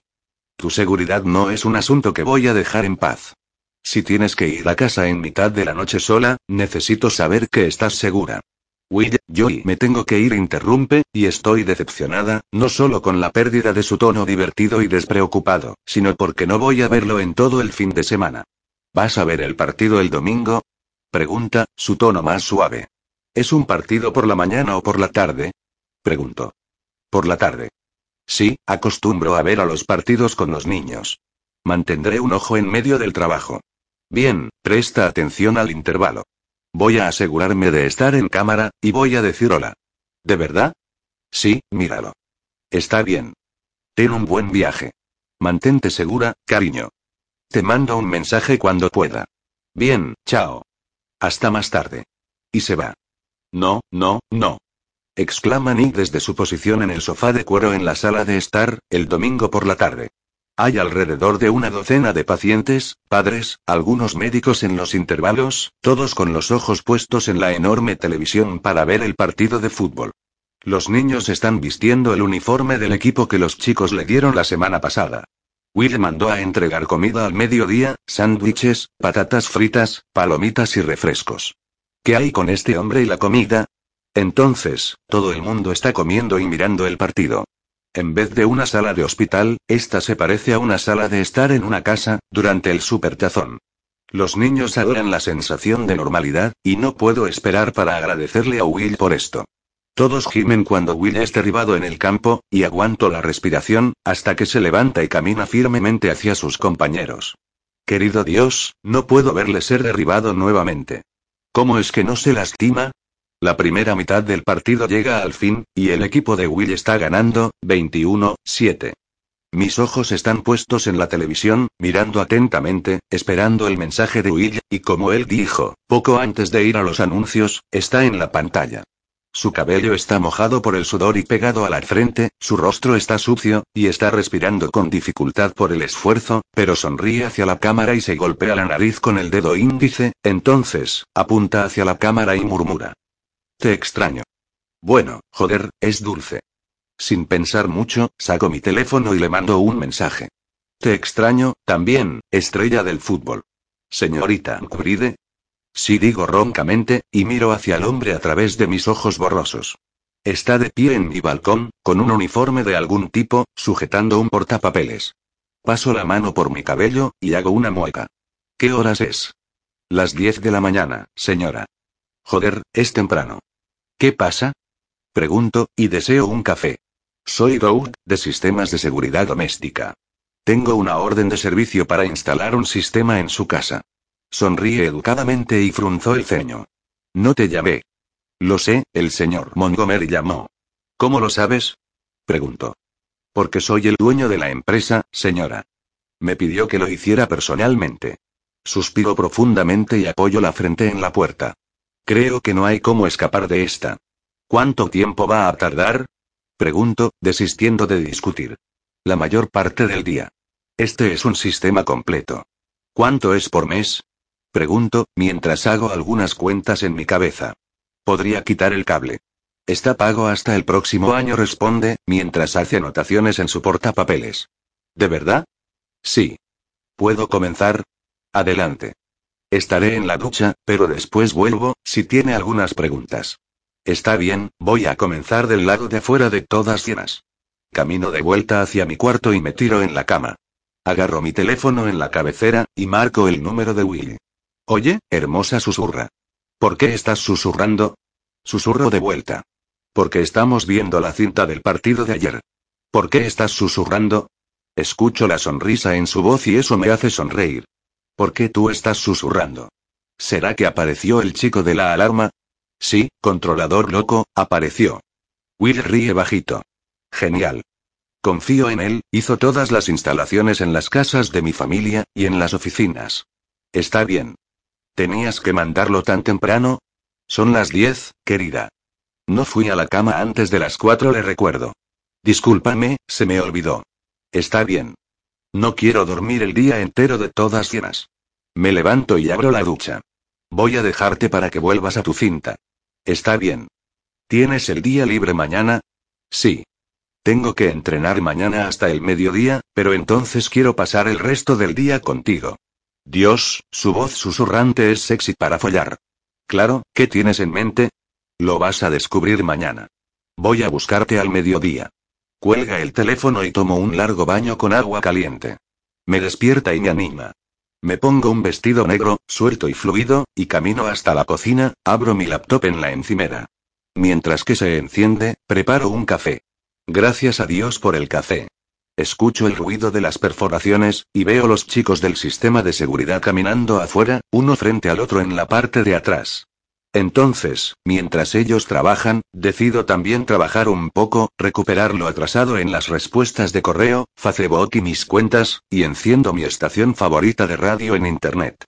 Tu seguridad no es un asunto que voy a dejar en paz. Si tienes que ir a casa en mitad de la noche sola, necesito saber que estás segura. Will, yo me tengo que ir, interrumpe, y estoy decepcionada, no solo con la pérdida de su tono divertido y despreocupado, sino porque no voy a verlo en todo el fin de semana. ¿Vas a ver el partido el domingo? Pregunta, su tono más suave. ¿Es un partido por la mañana o por la tarde? Pregunto. Por la tarde. Sí, acostumbro a ver a los partidos con los niños. Mantendré un ojo en medio del trabajo. Bien, presta atención al intervalo. Voy a asegurarme de estar en cámara, y voy a decir hola. ¿De verdad? Sí, míralo. Está bien. Ten un buen viaje. Mantente segura, cariño. Te mando un mensaje cuando pueda. Bien, chao. Hasta más tarde. Y se va. No, no, no exclama Nick desde su posición en el sofá de cuero en la sala de estar, el domingo por la tarde. Hay alrededor de una docena de pacientes, padres, algunos médicos en los intervalos, todos con los ojos puestos en la enorme televisión para ver el partido de fútbol. Los niños están vistiendo el uniforme del equipo que los chicos le dieron la semana pasada. Will mandó a entregar comida al mediodía, sándwiches, patatas fritas, palomitas y refrescos. ¿Qué hay con este hombre y la comida? Entonces, todo el mundo está comiendo y mirando el partido. En vez de una sala de hospital, esta se parece a una sala de estar en una casa, durante el supertazón. Los niños adoran la sensación de normalidad, y no puedo esperar para agradecerle a Will por esto. Todos gimen cuando Will es derribado en el campo, y aguanto la respiración, hasta que se levanta y camina firmemente hacia sus compañeros. Querido Dios, no puedo verle ser derribado nuevamente. ¿Cómo es que no se lastima? La primera mitad del partido llega al fin, y el equipo de Will está ganando, 21-7. Mis ojos están puestos en la televisión, mirando atentamente, esperando el mensaje de Will, y como él dijo, poco antes de ir a los anuncios, está en la pantalla. Su cabello está mojado por el sudor y pegado a la frente, su rostro está sucio, y está respirando con dificultad por el esfuerzo, pero sonríe hacia la cámara y se golpea la nariz con el dedo índice, entonces, apunta hacia la cámara y murmura. Te extraño. Bueno, joder, es dulce. Sin pensar mucho, saco mi teléfono y le mando un mensaje. Te extraño, también, estrella del fútbol. Señorita Cubride. Sí digo roncamente, y miro hacia el hombre a través de mis ojos borrosos. Está de pie en mi balcón, con un uniforme de algún tipo, sujetando un portapapeles. Paso la mano por mi cabello, y hago una mueca. ¿Qué horas es? Las diez de la mañana, señora. Joder, es temprano. ¿Qué pasa? Pregunto, y deseo un café. Soy Road, de Sistemas de Seguridad Doméstica. Tengo una orden de servicio para instalar un sistema en su casa. Sonríe educadamente y frunzó el ceño. No te llamé. Lo sé, el señor Montgomery llamó. ¿Cómo lo sabes? Preguntó. Porque soy el dueño de la empresa, señora. Me pidió que lo hiciera personalmente. Suspiro profundamente y apoyo la frente en la puerta. Creo que no hay cómo escapar de esta. ¿Cuánto tiempo va a tardar? Pregunto, desistiendo de discutir. La mayor parte del día. Este es un sistema completo. ¿Cuánto es por mes? Pregunto, mientras hago algunas cuentas en mi cabeza. Podría quitar el cable. Está pago hasta el próximo año, responde, mientras hace anotaciones en su portapapeles. ¿De verdad? Sí. ¿Puedo comenzar? Adelante. Estaré en la ducha, pero después vuelvo, si tiene algunas preguntas. Está bien, voy a comenzar del lado de afuera de todas llenas. Camino de vuelta hacia mi cuarto y me tiro en la cama. Agarro mi teléfono en la cabecera, y marco el número de Willy. Oye, hermosa susurra. ¿Por qué estás susurrando? Susurro de vuelta. Porque estamos viendo la cinta del partido de ayer. ¿Por qué estás susurrando? Escucho la sonrisa en su voz y eso me hace sonreír. ¿Por qué tú estás susurrando? ¿Será que apareció el chico de la alarma? Sí, controlador loco, apareció. Will ríe bajito. Genial. Confío en él, hizo todas las instalaciones en las casas de mi familia, y en las oficinas. Está bien. ¿Tenías que mandarlo tan temprano? Son las diez, querida. No fui a la cama antes de las cuatro, le recuerdo. Discúlpame, se me olvidó. Está bien. No quiero dormir el día entero de todas llenas. Me levanto y abro la ducha. Voy a dejarte para que vuelvas a tu cinta. Está bien. ¿Tienes el día libre mañana? Sí. Tengo que entrenar mañana hasta el mediodía, pero entonces quiero pasar el resto del día contigo. Dios, su voz susurrante es sexy para follar. Claro, ¿qué tienes en mente? Lo vas a descubrir mañana. Voy a buscarte al mediodía. Cuelga el teléfono y tomo un largo baño con agua caliente. Me despierta y me anima. Me pongo un vestido negro, suelto y fluido, y camino hasta la cocina, abro mi laptop en la encimera. Mientras que se enciende, preparo un café. Gracias a Dios por el café. Escucho el ruido de las perforaciones, y veo los chicos del sistema de seguridad caminando afuera, uno frente al otro en la parte de atrás. Entonces, mientras ellos trabajan, decido también trabajar un poco, recuperar lo atrasado en las respuestas de correo, Facebook y mis cuentas, y enciendo mi estación favorita de radio en Internet.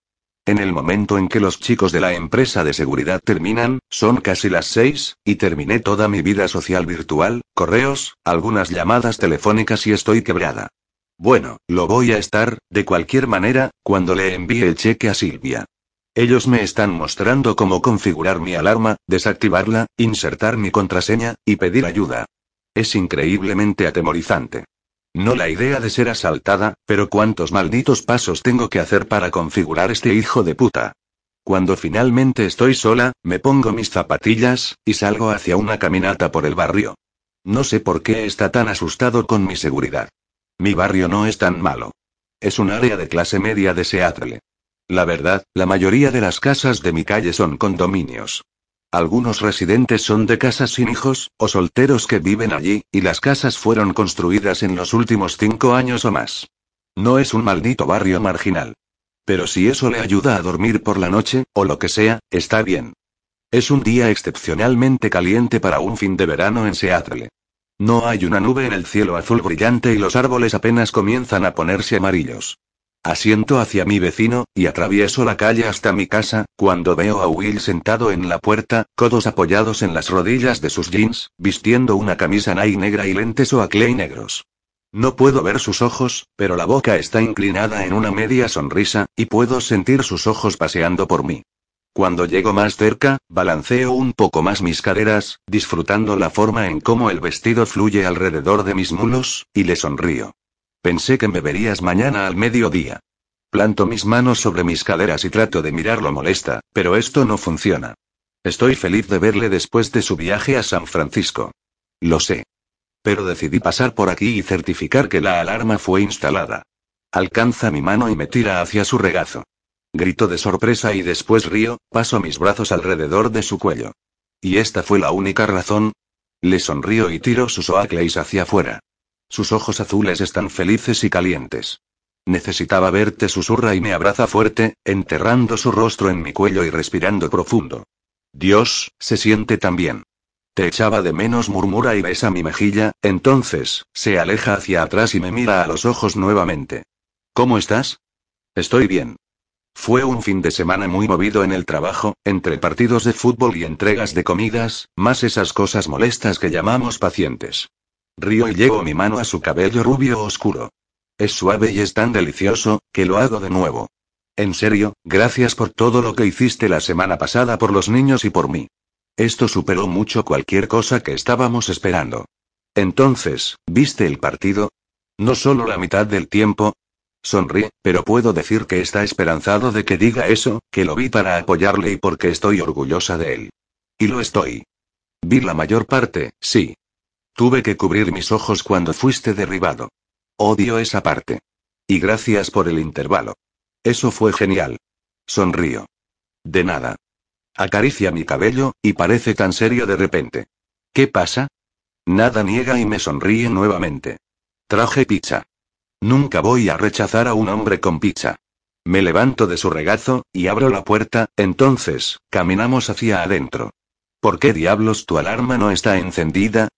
En el momento en que los chicos de la empresa de seguridad terminan, son casi las seis, y terminé toda mi vida social virtual, correos, algunas llamadas telefónicas y estoy quebrada. Bueno, lo voy a estar, de cualquier manera, cuando le envíe el cheque a Silvia. Ellos me están mostrando cómo configurar mi alarma, desactivarla, insertar mi contraseña, y pedir ayuda. Es increíblemente atemorizante. No la idea de ser asaltada, pero cuántos malditos pasos tengo que hacer para configurar este hijo de puta. Cuando finalmente estoy sola, me pongo mis zapatillas, y salgo hacia una caminata por el barrio. No sé por qué está tan asustado con mi seguridad. Mi barrio no es tan malo. Es un área de clase media de Seattle. La verdad, la mayoría de las casas de mi calle son condominios. Algunos residentes son de casas sin hijos, o solteros que viven allí, y las casas fueron construidas en los últimos cinco años o más. No es un maldito barrio marginal. Pero si eso le ayuda a dormir por la noche, o lo que sea, está bien. Es un día excepcionalmente caliente para un fin de verano en Seattle. No hay una nube en el cielo azul brillante y los árboles apenas comienzan a ponerse amarillos. Asiento hacia mi vecino, y atravieso la calle hasta mi casa, cuando veo a Will sentado en la puerta, codos apoyados en las rodillas de sus jeans, vistiendo una camisa Nike negra y lentes o clay negros. No puedo ver sus ojos, pero la boca está inclinada en una media sonrisa, y puedo sentir sus ojos paseando por mí. Cuando llego más cerca, balanceo un poco más mis caderas, disfrutando la forma en cómo el vestido fluye alrededor de mis mulos, y le sonrío. Pensé que me verías mañana al mediodía. Planto mis manos sobre mis caderas y trato de mirarlo molesta, pero esto no funciona. Estoy feliz de verle después de su viaje a San Francisco. Lo sé. Pero decidí pasar por aquí y certificar que la alarma fue instalada. Alcanza mi mano y me tira hacia su regazo. Grito de sorpresa y después río, paso mis brazos alrededor de su cuello. ¿Y esta fue la única razón? Le sonrío y tiro sus oacleis hacia afuera. Sus ojos azules están felices y calientes. Necesitaba verte, susurra y me abraza fuerte, enterrando su rostro en mi cuello y respirando profundo. Dios, se siente tan bien. Te echaba de menos, murmura y besa mi mejilla, entonces, se aleja hacia atrás y me mira a los ojos nuevamente. ¿Cómo estás? Estoy bien. Fue un fin de semana muy movido en el trabajo, entre partidos de fútbol y entregas de comidas, más esas cosas molestas que llamamos pacientes. Río y llevo mi mano a su cabello rubio oscuro. Es suave y es tan delicioso, que lo hago de nuevo. En serio, gracias por todo lo que hiciste la semana pasada por los niños y por mí. Esto superó mucho cualquier cosa que estábamos esperando. Entonces, ¿viste el partido? No solo la mitad del tiempo. Sonríe, pero puedo decir que está esperanzado de que diga eso, que lo vi para apoyarle y porque estoy orgullosa de él. Y lo estoy. Vi la mayor parte, sí. Tuve que cubrir mis ojos cuando fuiste derribado. Odio esa parte. Y gracias por el intervalo. Eso fue genial. Sonrío. De nada. Acaricia mi cabello, y parece tan serio de repente. ¿Qué pasa? Nada niega y me sonríe nuevamente. Traje pizza. Nunca voy a rechazar a un hombre con pizza. Me levanto de su regazo, y abro la puerta, entonces, caminamos hacia adentro. ¿Por qué diablos tu alarma no está encendida?